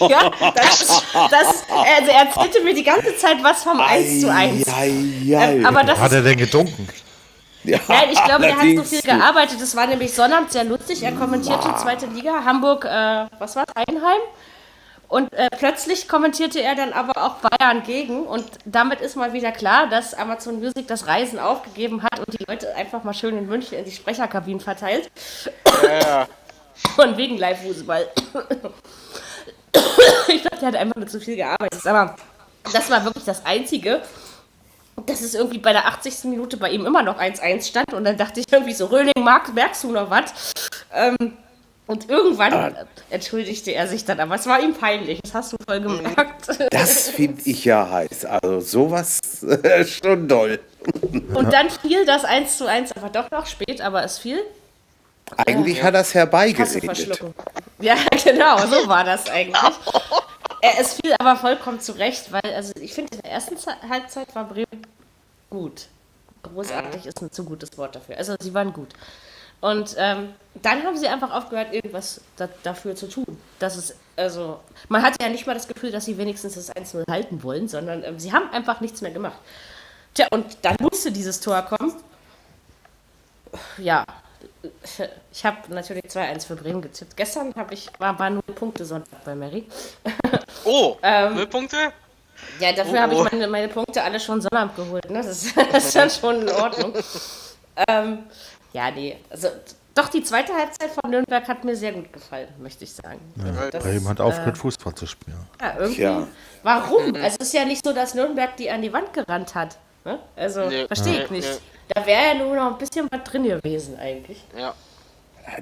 ja, das, das, also er erzählte mir die ganze Zeit was vom 1 zu 1. Ähm, aber das hat er denn getrunken? Ja, Nein, ich glaube, er hat so viel gearbeitet. Es war nämlich Sonnabend sehr lustig. Er kommentierte die zweite Liga, Hamburg, äh, was war es, Einheim. Und äh, plötzlich kommentierte er dann aber auch Bayern gegen. Und damit ist mal wieder klar, dass Amazon Music das Reisen aufgegeben hat und die Leute einfach mal schön in München in die Sprecherkabinen verteilt. Ja. Und wegen Live-Fußball. ich glaube, der hat einfach nur zu viel gearbeitet. Aber das war wirklich das Einzige, dass es irgendwie bei der 80. Minute bei ihm immer noch 1-1 stand. Und dann dachte ich irgendwie so, Röhling, merkst du noch was? Ähm, und irgendwann aber, entschuldigte er sich dann, aber es war ihm peinlich, das hast du voll gemerkt. Das finde ich ja heiß. Also sowas schon doll. Und dann fiel das 1 zu 1, aber doch noch spät, aber es fiel. Eigentlich äh, hat er es herbeigeredet. Ja, genau, so war das eigentlich. es fiel aber vollkommen zurecht, weil also ich finde, in der ersten Halbzeit war Bremen gut. Großartig ist ein zu gutes Wort dafür. Also sie waren gut. Und ähm, dann haben sie einfach aufgehört, irgendwas da, dafür zu tun. Das ist, also, man hatte ja nicht mal das Gefühl, dass sie wenigstens das 1-0 halten wollen, sondern ähm, sie haben einfach nichts mehr gemacht. Tja, und dann musste dieses Tor kommen. Ja, ich habe natürlich 2-1 für Bremen getippt. Gestern habe ich, war, war nur Punkte Sonntag bei Mary. Oh, ähm, null Punkte? Ja, dafür oh, habe ich oh. meine, meine, Punkte alle schon Sonnabend geholt. Ne? Das, das ist dann schon in Ordnung. ähm, ja, nee. Also, doch, die zweite Halbzeit von Nürnberg hat mir sehr gut gefallen, möchte ich sagen. Ja, das, Bremen hat aufgehört, äh, Fußball zu spielen. Ja, irgendwie. Ja. Warum? Also, es ist ja nicht so, dass Nürnberg die an die Wand gerannt hat. Ne? Also, nee. verstehe ich nicht. Nee. Da wäre ja nur noch ein bisschen was drin gewesen, eigentlich. Ja.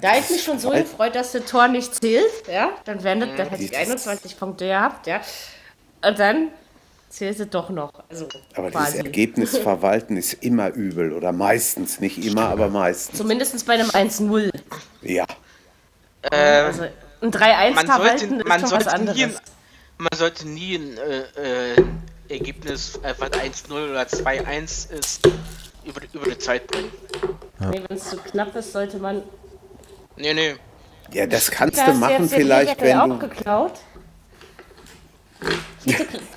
Da hätte ich mich schon so gefreut, dass das Tor nicht zählt, ja, dann, wären das, dann hätte ich 21 Punkte gehabt, ja. Und dann sie doch noch. Also aber quasi. das Ergebnis verwalten ist immer übel oder meistens, nicht immer, aber meistens. Zumindest bei einem 1-0. Ja. Ähm, also ein 3-1 verwalten man ist sollte was anderes. Nie, man sollte nie ein äh, äh, Ergebnis, äh, was 1-0 oder 2-1 ist, über, über die Zeit bringen. Ja. Nee, wenn es zu knapp ist, sollte man... Nee, nee. Ja, das kannst du machen vielleicht, wenn du... auch geklaut?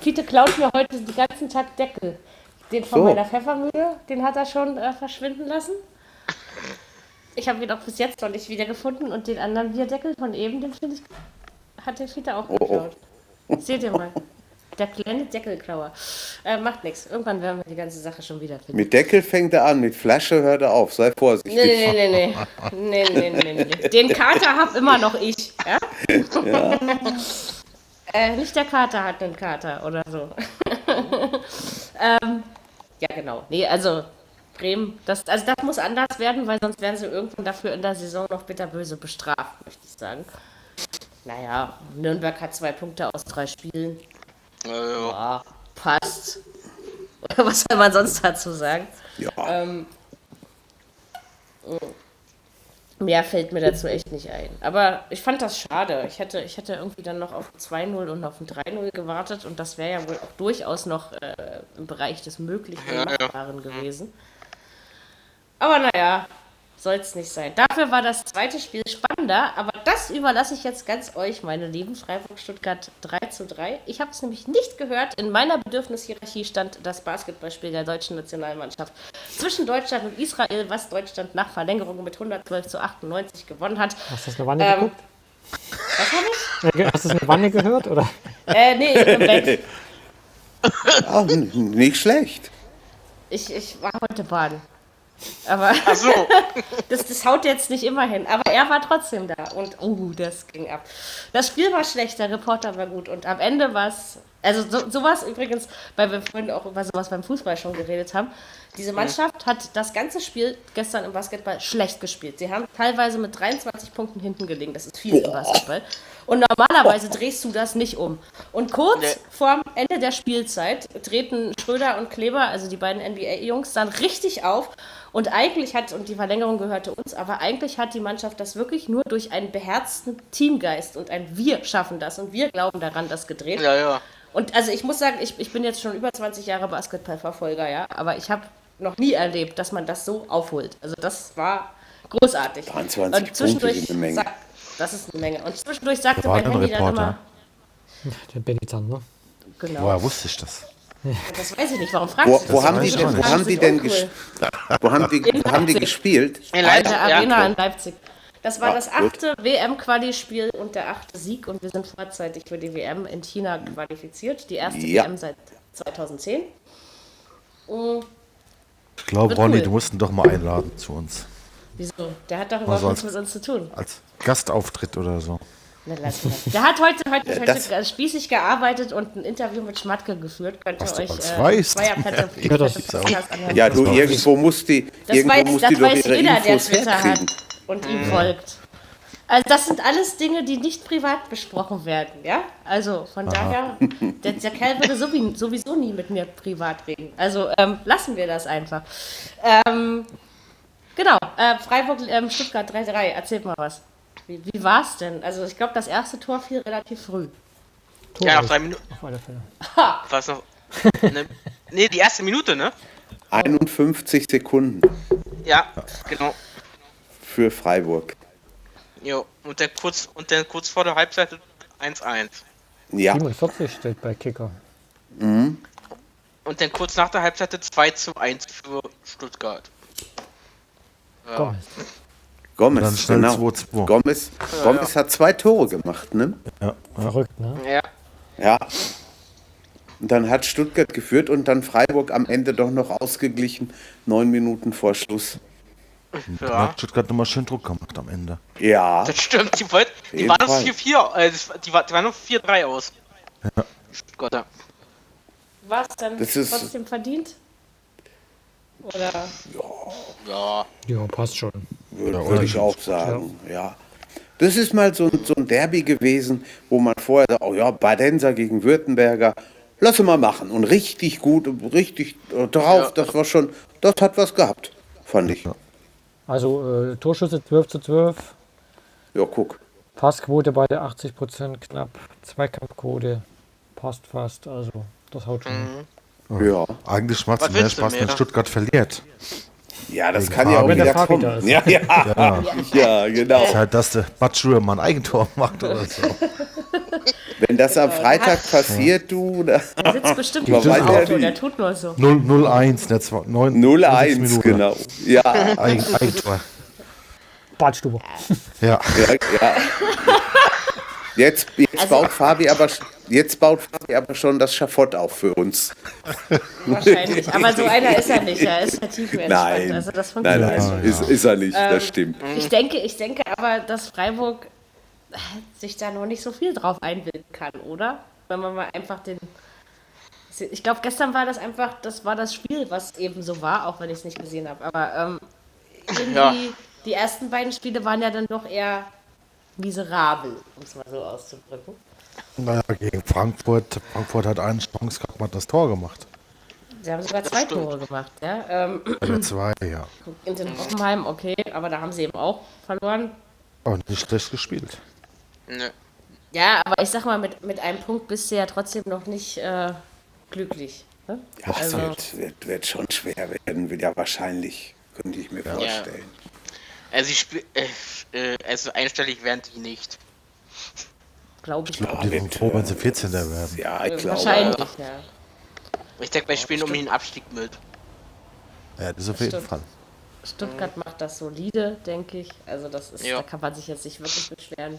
Fiete, klaut mir heute den ganzen Tag Deckel. Den von so. meiner Pfeffermühle, den hat er schon äh, verschwinden lassen. Ich habe ihn auch bis jetzt noch nicht wiedergefunden und den anderen Bierdeckel von eben, den finde ich, hat der Fiete auch geklaut. Oh, oh. Seht ihr mal. Der kleine Deckelklauer. Äh, macht nichts. Irgendwann werden wir die ganze Sache schon wieder finden. Mit Deckel fängt er an, mit Flasche hört er auf. Sei vorsichtig. Nee, nee, nee, nee. nee, nee, nee, nee. Den Kater hab immer noch ich. Ja? ja. Äh, nicht der Kater hat einen Kater oder so. ähm, ja, genau. Nee, also Bremen, das, also das muss anders werden, weil sonst werden sie irgendwann dafür in der Saison noch bitterböse bestraft, möchte ich sagen. Naja, Nürnberg hat zwei Punkte aus drei Spielen. Ja, ja. ja passt. Was soll man sonst dazu sagen? Ja. Ähm, Mehr fällt mir dazu echt nicht ein. Aber ich fand das schade. Ich hätte, ich hätte irgendwie dann noch auf ein 2-0 und auf ein 3-0 gewartet und das wäre ja wohl auch durchaus noch äh, im Bereich des Möglichen ja, Machbaren ja. gewesen. Aber naja, soll es nicht sein. Dafür war das zweite Spiel spannender, aber das überlasse ich jetzt ganz euch, meine lieben Freiburg Stuttgart 3 zu 3. Ich habe es nämlich nicht gehört. In meiner Bedürfnishierarchie stand das Basketballspiel der deutschen Nationalmannschaft zwischen Deutschland und Israel, was Deutschland nach Verlängerung mit 112 zu 98 gewonnen hat. Hast du das eine Wanne ähm, geguckt? Was habe ich? Hast du es eine Wanne gehört, oder? Äh, nee, im Bett. Ach, nicht schlecht. Ich, ich war heute baden. Aber Ach so. das, das haut jetzt nicht immer hin. Aber er war trotzdem da. Und oh, das ging ab. Das Spiel war schlecht, der Reporter war gut. Und am Ende war es. Also so, sowas übrigens, weil wir vorhin auch über sowas beim Fußball schon geredet haben. Diese Mannschaft hat das ganze Spiel gestern im Basketball schlecht gespielt. Sie haben teilweise mit 23 Punkten hinten gelegen. Das ist viel im Basketball. Und normalerweise drehst du das nicht um. Und kurz Nee. vorm Ende der Spielzeit treten Schröder und Kleber, also die beiden NBA-Jungs, dann richtig auf. Und eigentlich hat, und die Verlängerung gehörte uns, aber eigentlich hat die Mannschaft das wirklich nur durch einen beherzten Teamgeist und ein Wir schaffen das und wir glauben daran, das gedreht. Ja, ja. Und also ich muss sagen, ich, ich bin jetzt schon über 20 Jahre Basketballverfolger, ja, aber ich habe noch nie erlebt, dass man das so aufholt. Also das war großartig. 23 und Punkte zwischendurch sind eine Menge. Sagt, das ist eine Menge. Und zwischendurch sagte mein ein Handy dann Reporter. immer, Der Benny Zander. genau, Woher wusste ich das? Das weiß ich nicht, warum fragst Wo, du wo das? haben die denn, wo haben die denn ges wo haben die, wo haben die gespielt? In Leipzig, der Arena in Leipzig. Das war Ah, das achte WM-Quali-Spiel und der achte Sieg und wir sind vorzeitig für die WM in China qualifiziert. Die erste Ja. WM seit 2010. Mm, Ich glaube, Ronny, cool. du musst ihn doch mal einladen zu uns. Wieso? Der hat doch Was überhaupt nichts mit uns zu tun. Als Gastauftritt oder so. Der hat heute, heute, Ja, heute das- ganz spießig gearbeitet und ein Interview mit Schmatke geführt. Könnt ihr euch äh, weißt. Ja, anhören. Ja, du, irgendwo muss die, das irgendwo weiß, muss das die doch weiß jeder, der Infos Twitter herkriegen. hat und ihm folgt. Also das sind alles Dinge, die nicht privat besprochen werden, ja? Also von daher, der, der Kerl würde sowie, sowieso nie mit mir privat reden. Also ähm, lassen wir das einfach. Ähm, genau, äh, Freiburg, ähm, Stuttgart 3-3, erzählt mal was. Wie, wie war es denn? Also ich glaube, das erste Tor fiel relativ früh. Ja, nach drei Minuten. Auf alle Fälle. Was noch? ne, nee, die erste Minute, ne? 51 Sekunden Ja, genau. für Freiburg. Jo. Und dann kurz und dann kurz vor der Halbzeit 1-1. Ja, 47 steht bei Kicker. Und dann kurz nach der Halbzeit 2 zu 1 für Stuttgart. Ja. Gomez. Gomez, dann schnell genau. 2-2. Gomez, Gomez hat zwei Tore gemacht, ne? Verrückt, ne? Ja. Ja. Und dann hat Stuttgart geführt und dann Freiburg am Ende doch noch ausgeglichen, neun Minuten vor Schluss. Da ja. hat Stuttgart nochmal schön Druck gemacht am Ende. Ja, Das stimmt, die, wollt, die jeden waren noch Fall. 4-4, äh, die, war, die waren noch 4-3 aus. Stuttgarter. War es dann Das ist- trotzdem verdient? Oder? Ja. Ja, passt schon. würde würd ich auch sagen, ja. Das ist mal so, ein- so ein Derby gewesen, wo man vorher sagt, oh ja, Badenser gegen Württemberger, lass mal machen. Und richtig gut, richtig äh, drauf, Ja. das war schon, das hat was gehabt, fand ich. Also äh, Torschüsse 12 zu 12, Ja, guck. Passquote bei der 80 Prozent knapp, Zweikampfquote passt fast, also das haut schon. Hin. Ja, Eigentlich macht es mehr Spaß, wenn? Stuttgart verliert. ja das kann ja auch Wenn der wieder kommen. da ist. Ja, ja, ja, genau. Ist halt, dass der Batschur mal ein Eigentor macht oder so. Wenn das am Freitag passiert, du, da, sitzt bestimmt im ja Auto, der tut nur so. 0-1, der 2, 9, 0-1, genau. Ja, Eigen, Eigentor. Badstube. Ja. ja, ja. Jetzt, jetzt, Also- baut Fabi aber, jetzt baut Fabi aber schon das Schafott auf für uns. Wahrscheinlich. Aber so einer ist er nicht. Er ist entspannt. Nein, Also das nein, funktioniert nein, ist, ist er nicht, Ähm, das stimmt. Ich denke, ich denke aber, dass Freiburg sich da noch nicht so viel drauf einbilden kann, oder? Wenn man mal einfach den. Ich glaube, gestern war das einfach, das war das Spiel, was eben so war, auch wenn ich es nicht gesehen habe. Aber ähm, irgendwie, Ja. die ersten beiden Spiele waren ja dann doch eher miserabel, um es mal so auszudrücken. Naja, gegen Frankfurt. Frankfurt hat eine Chance gehabt, hat das Tor gemacht. Sie haben sogar zwei. Tore gemacht, ja. Ähm, Oder zwei, ja. in den Hoffenheim, okay, aber da haben sie eben auch verloren. Aber nicht schlecht gespielt. Ne. Ja, aber ich sag mal, mit, mit einem Punkt bist du ja trotzdem noch nicht äh, glücklich. Ne? Ja, es also- wird, wird, wird schon schwer werden, wieder wahrscheinlich, könnte ich mir vorstellen. Also, ich spiel, äh, äh, also einstellig werden die nicht. Glaube ich Ich auch. glaube, die sind froh, wenn sie 14. werden. Ja, ich glaube. Wahrscheinlich, ja. Ich denke, wir spielen um den Abstieg mit. Ja, das auf jeden Stimmt. Fall. Stuttgart macht das solide, denke ich. Also das ist, Ja. da kann man sich jetzt nicht wirklich beschweren.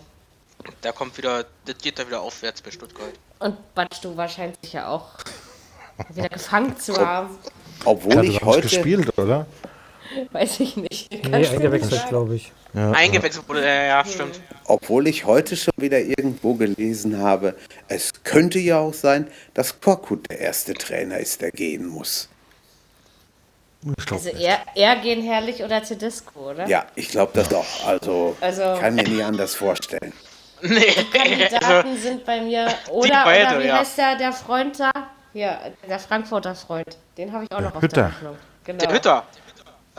Da kommt wieder, das geht da wieder aufwärts bei Stuttgart. Und Batschtu scheint sich ja auch wieder gefangen zu haben. Obwohl ich heute gespielt, oder? Weiß ich nicht. Nee, eingewechselt, glaube ich. Ja, eingewechselt wurde, ja, ja, stimmt. Obwohl ich heute schon wieder irgendwo gelesen habe, es könnte ja auch sein, dass Korkut der erste Trainer ist, der gehen muss. Also eher, eher gehen herrlich oder Tedesco, oder? Ja, ich glaube das doch. Also, also kann mir nie anders vorstellen. Nee. Die Kandidaten also, sind bei mir. Oder, beide, oder wie ja. heißt der, der Freund da? Ja, der Frankfurter Freund. Den habe ich auch noch auf Hütter. der Rechnung. Genau. Der Hütter.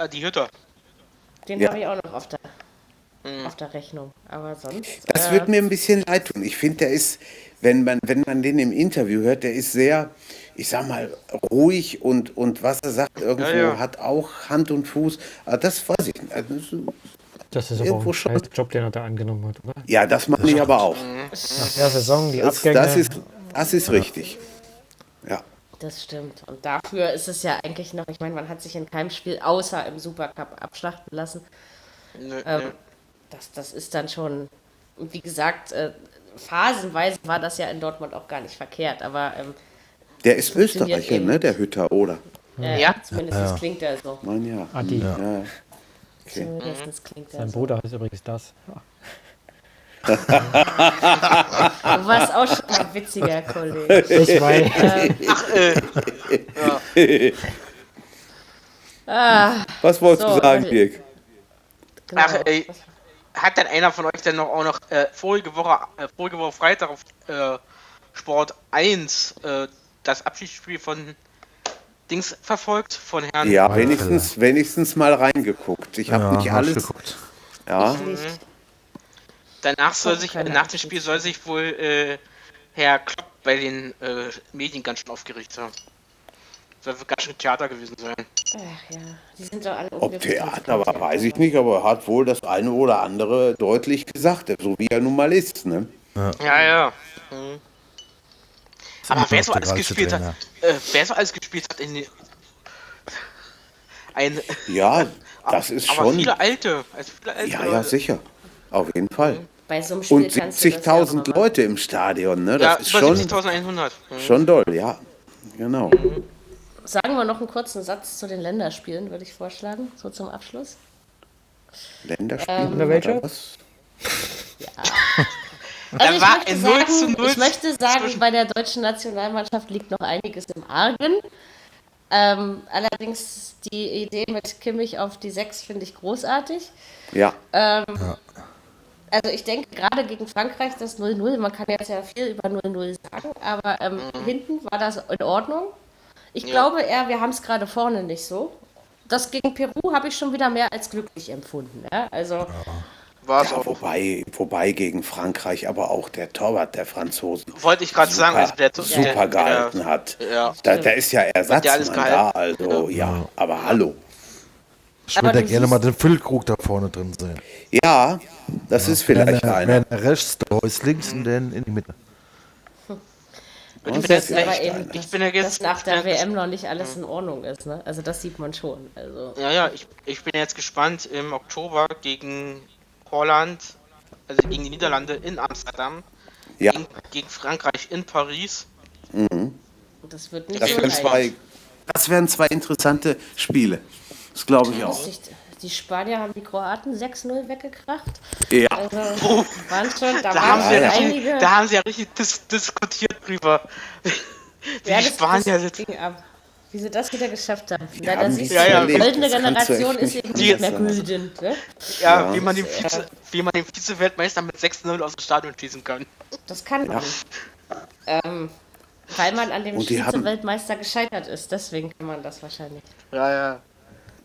Äh, die Hütter. Den ja. habe ich auch noch auf der, mhm. auf der Rechnung. Aber sonst. Das äh, wird mir ein bisschen leid tun. Ich finde, der ist, wenn man, wenn man den im Interview hört, der ist sehr, ich sag mal, ruhig und, und was er sagt, irgendwo ja, ja. hat auch Hand und Fuß. Aber das weiß ich nicht. Also, das ist aber auch ein. Job, den er da angenommen hat, oder? Ja, das mache ich aber auch. Nach der Saison, die das, Abgänge. Das ist, das ist richtig. Ja. Das stimmt. Und dafür ist es ja eigentlich noch, ich meine, man hat sich in keinem Spiel außer im Supercup abschlachten lassen. Nö, ähm, nö. Das, das ist dann schon, wie gesagt, äh, phasenweise war das ja in Dortmund auch gar nicht verkehrt, aber. Ähm, der ist Österreicher, ne, der Hütter, oder? Ja, ja. zumindest ja. klingt er so. Mein ja. Adi. Ja. Okay. Zumindest klingt Sein Bruder heißt übrigens das. Du warst auch schon ein witziger Kollege. Ich weiß. Ähm, Ach, äh. ja. ah, Was wolltest so, du sagen, Dirk? Genau. Ach, ey, hat denn einer von euch denn noch auch noch äh, vorige Woche, äh, vorige Woche Freitag auf äh, Sport 1 äh, das Abschiedsspiel von Dings verfolgt von Herrn. Ja, wenigstens, wenigstens mal reingeguckt. Ich habe ja, nicht alles. Geguckt. Ja. Mhm. Danach soll sich, nach dem Spiel soll sich wohl äh, Herr Klopp bei den äh, Medien ganz schön aufgeregt haben. Soll ganz schön Theater gewesen sein. Ach ja, die sind doch alle Ob Theater, aber weiß ich nicht, aber er hat wohl das eine oder andere deutlich gesagt, so wie er nun mal ist, ne? Ja, ja. ja. Mhm. Aber wer so alles gespielt hat, äh, wer so alles gespielt hat in ein Ja, das ist aber schon. Viele alte, also viele alte. Ja, ja, sicher. Auf jeden Fall. Bei so einem Spiel Und 70.000 ja Leute im Stadion, ne? Das ja, ist schon, 70.100. Mhm. schon doll, ja. Genau. Mhm. Sagen wir noch einen kurzen Satz zu den Länderspielen, würde ich vorschlagen, so zum Abschluss. Länderspielen? Ähm, welche? Ja. Also ich, möchte sagen, ich möchte sagen, bei der deutschen Nationalmannschaft liegt noch einiges im Argen. Ähm, allerdings die Idee mit Kimmich auf die 6 finde ich großartig. Ja. Ähm, ja. Also ich denke gerade gegen Frankreich das 0-0, man kann jetzt ja viel über 0-0 sagen, aber ähm, mhm. hinten war das in Ordnung. Ich ja. glaube eher, wir haben es gerade vorne nicht so. Das gegen Peru habe ich schon wieder mehr als glücklich empfunden. Ja? Also ja. War ja, wobei, wobei gegen Frankreich aber auch der Torwart der Franzosen. Wollte ich gerade sagen, also der super der, gehalten der, hat. Ja. Da, da, ist ja Ersatzmann da, also ja. ja, aber hallo. Ich würde ja gerne mal den Füllkrug da vorne drin sehen. Ja, das ist vielleicht einer. Einer rechts, der ist links und dann in die Mitte. Ich bin, jetzt, aber eben, ich bin ja jetzt, dass nach der WM noch nicht alles in Ordnung ist. Ne? Also das sieht man schon. Also. Ja, ja, ich, ich bin jetzt gespannt im Oktober gegen Holland, also gegen die Niederlande in Amsterdam, ja. gegen, gegen Frankreich in Paris. Mhm. Das wird nicht das so werden zwei, Das werden zwei interessante Spiele. Das glaube ich auch. Die Spanier haben die Kroaten 6-0 weggekracht. Ja. Also, oh. waren schon, da, da haben sie ja einige. Da haben sie ja richtig dis diskutiert drüber. Die ja, Spanier sind. Ab wie sie das wieder geschafft haben. Ja, Leider siehst ja, die goldene Generation ist eben nicht mehr güldend. Ne? Ja, ja, wie man den Vize, wie man den Vize-Weltmeister mit 6-0 aus dem Stadion schießen kann. Das kann man. Ähm, weil man an dem Vize-Weltmeister gescheitert ist. Deswegen kann man das wahrscheinlich. Ja, ja.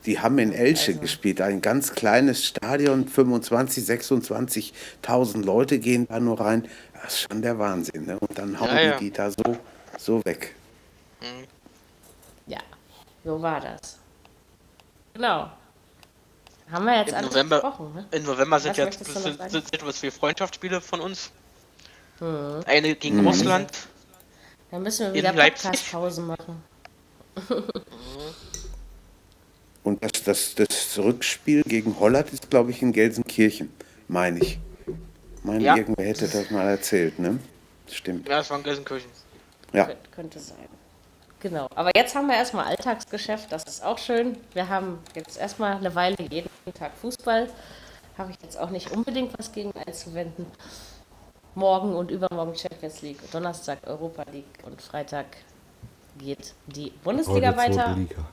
Die haben in Elche also. gespielt, ein ganz kleines Stadion, 25, 26.000 Leute gehen da nur rein. Das ist schon der Wahnsinn. Ne? Und dann hauen ja, die die da so, so weg. Mhm. So war das. Genau. Haben wir jetzt Im November, besprochen, ne? Im November sind jetzt sind, sind etwas viele Freundschaftsspiele von uns. Hm. Eine gegen mhm. Russland. Dann müssen wir wieder Podcast-Pausen machen. Und das, das, das Rückspiel gegen Holland ist, glaube ich, in Gelsenkirchen, meine ich. Meine, ja. irgendwer hätte das mal erzählt, ne? Stimmt. Ja, das war in Gelsenkirchen. Ja. Könnte sein. Genau. Aber jetzt haben wir erstmal Alltagsgeschäft, das ist auch schön. Wir haben jetzt erstmal eine Weile jeden Tag Fußball. Habe ich jetzt auch nicht unbedingt was gegen einzuwenden. Morgen und übermorgen Champions League, Donnerstag Europa League und Freitag geht die Bundesliga heute weiter. Liga.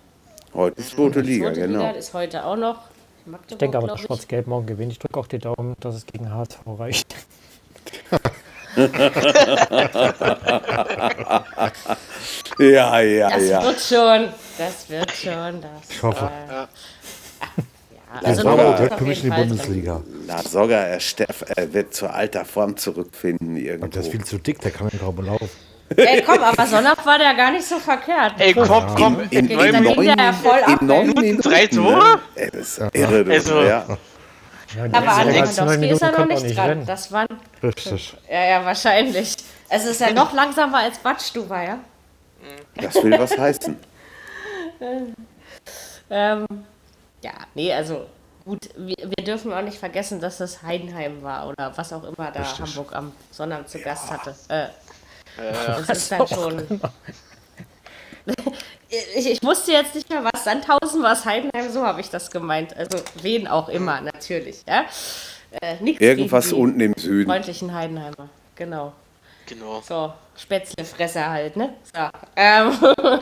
Heute ist zweite Liga, zweite genau. Liga ist heute auch noch. Magdeburg, ich denke aber, dass Schwarz-Gelb morgen gewinnt. Ich drücke auch die Daumen, dass es gegen HSV reicht. ja, ja, das ja. Das wird schon. Das wird schon. Das, ich hoffe. Äh, ja. Also Sogar gehört für mich in die Bundesliga. Na, sogar er, Steff, er wird zur alter Form zurückfinden irgendwo. Und der ist viel zu dick, der kann ja kaum laufen. Ey, komm, aber Sonnab war der gar nicht so verkehrt. Ey, komm, ja. komm. In, in, in, neun, in neun Minuten drei Tore? Ey, das ist irre, also, ja. Ja, aber an Lewandowski ist er noch nicht, nicht dran. Rennen. Das waren. Richtig. Ja, ja, wahrscheinlich. Es ist ja noch langsamer als Badstuber, ja? Das will was heißen. ähm, ja, nee, also gut, wir, wir, dürfen auch nicht vergessen, dass das Heidenheim war oder was auch immer da Richtig. Hamburg am Sonnabend zu Gast ja. hatte. Äh, ja. Das ist dann schon. ich, ich, wusste jetzt nicht mehr, was Sandhausen, was Heidenheim, so habe ich das gemeint. Also wen auch immer, natürlich. Ja? Äh, Irgendwas unten im Süden. Freundlichen Heidenheimer, genau. Genau. So, Spätzlefresser halt, ne? So. Ähm.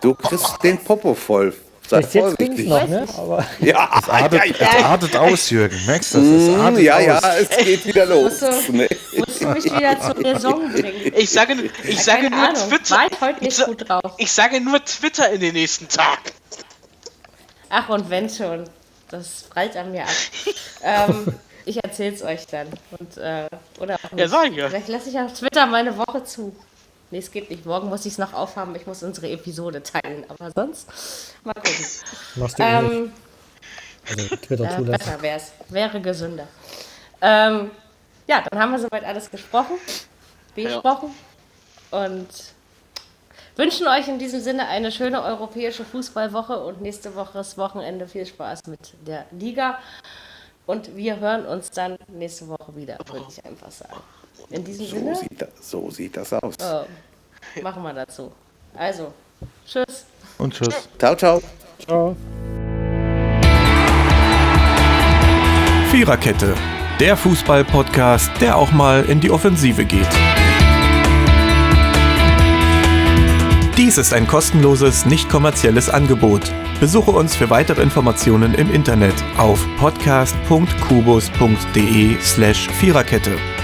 Du kriegst den Popo voll. Sei Bis jetzt ging's noch, ne? Aber ja, es artet, ja, ja. Es artet aus, Jürgen. Merkst du das? Es artet ja, aus. ja, es geht wieder los. Musst du, nee. musst du mich wieder zur Raison bringen. Ich sage, ich Ja, sage nur Ahnung. Twitter. Heute sa- gut drauf. ich sage nur Twitter in den nächsten Tagen. Ach, und wenn schon. Das prallt an mir ab. ähm, ich erzähl's euch dann. Und, äh, oder auch nicht. Ja, sag ich ja. Vielleicht lasse ich auf Twitter meine Woche zu. Nee, es geht nicht. Morgen muss ich es noch aufhaben. Ich muss unsere Episode teilen. Aber sonst, mal gucken. Machst du eh nicht. Ähm, Also Twitter äh, besser wär's. Wäre gesünder. Ähm, ja, dann haben wir soweit alles gesprochen, besprochen und wünschen euch in diesem Sinne eine schöne europäische Fußballwoche und nächste Woche ist Wochenende viel Spaß mit der Liga. Und wir hören uns dann nächste Woche wieder, würde ich einfach sagen. In diesem So Sinne, sieht, das, so sieht das aus. äh, machen wir dazu. Also, tschüss. Und tschüss. Ciao, ciao. Ciao. Viererkette, der Fußball-Podcast, der auch mal in die Offensive geht. Dies ist ein kostenloses, nicht kommerzielles Angebot. Besuche uns für weitere Informationen im Internet auf podcast.kubus.de slash Viererkette.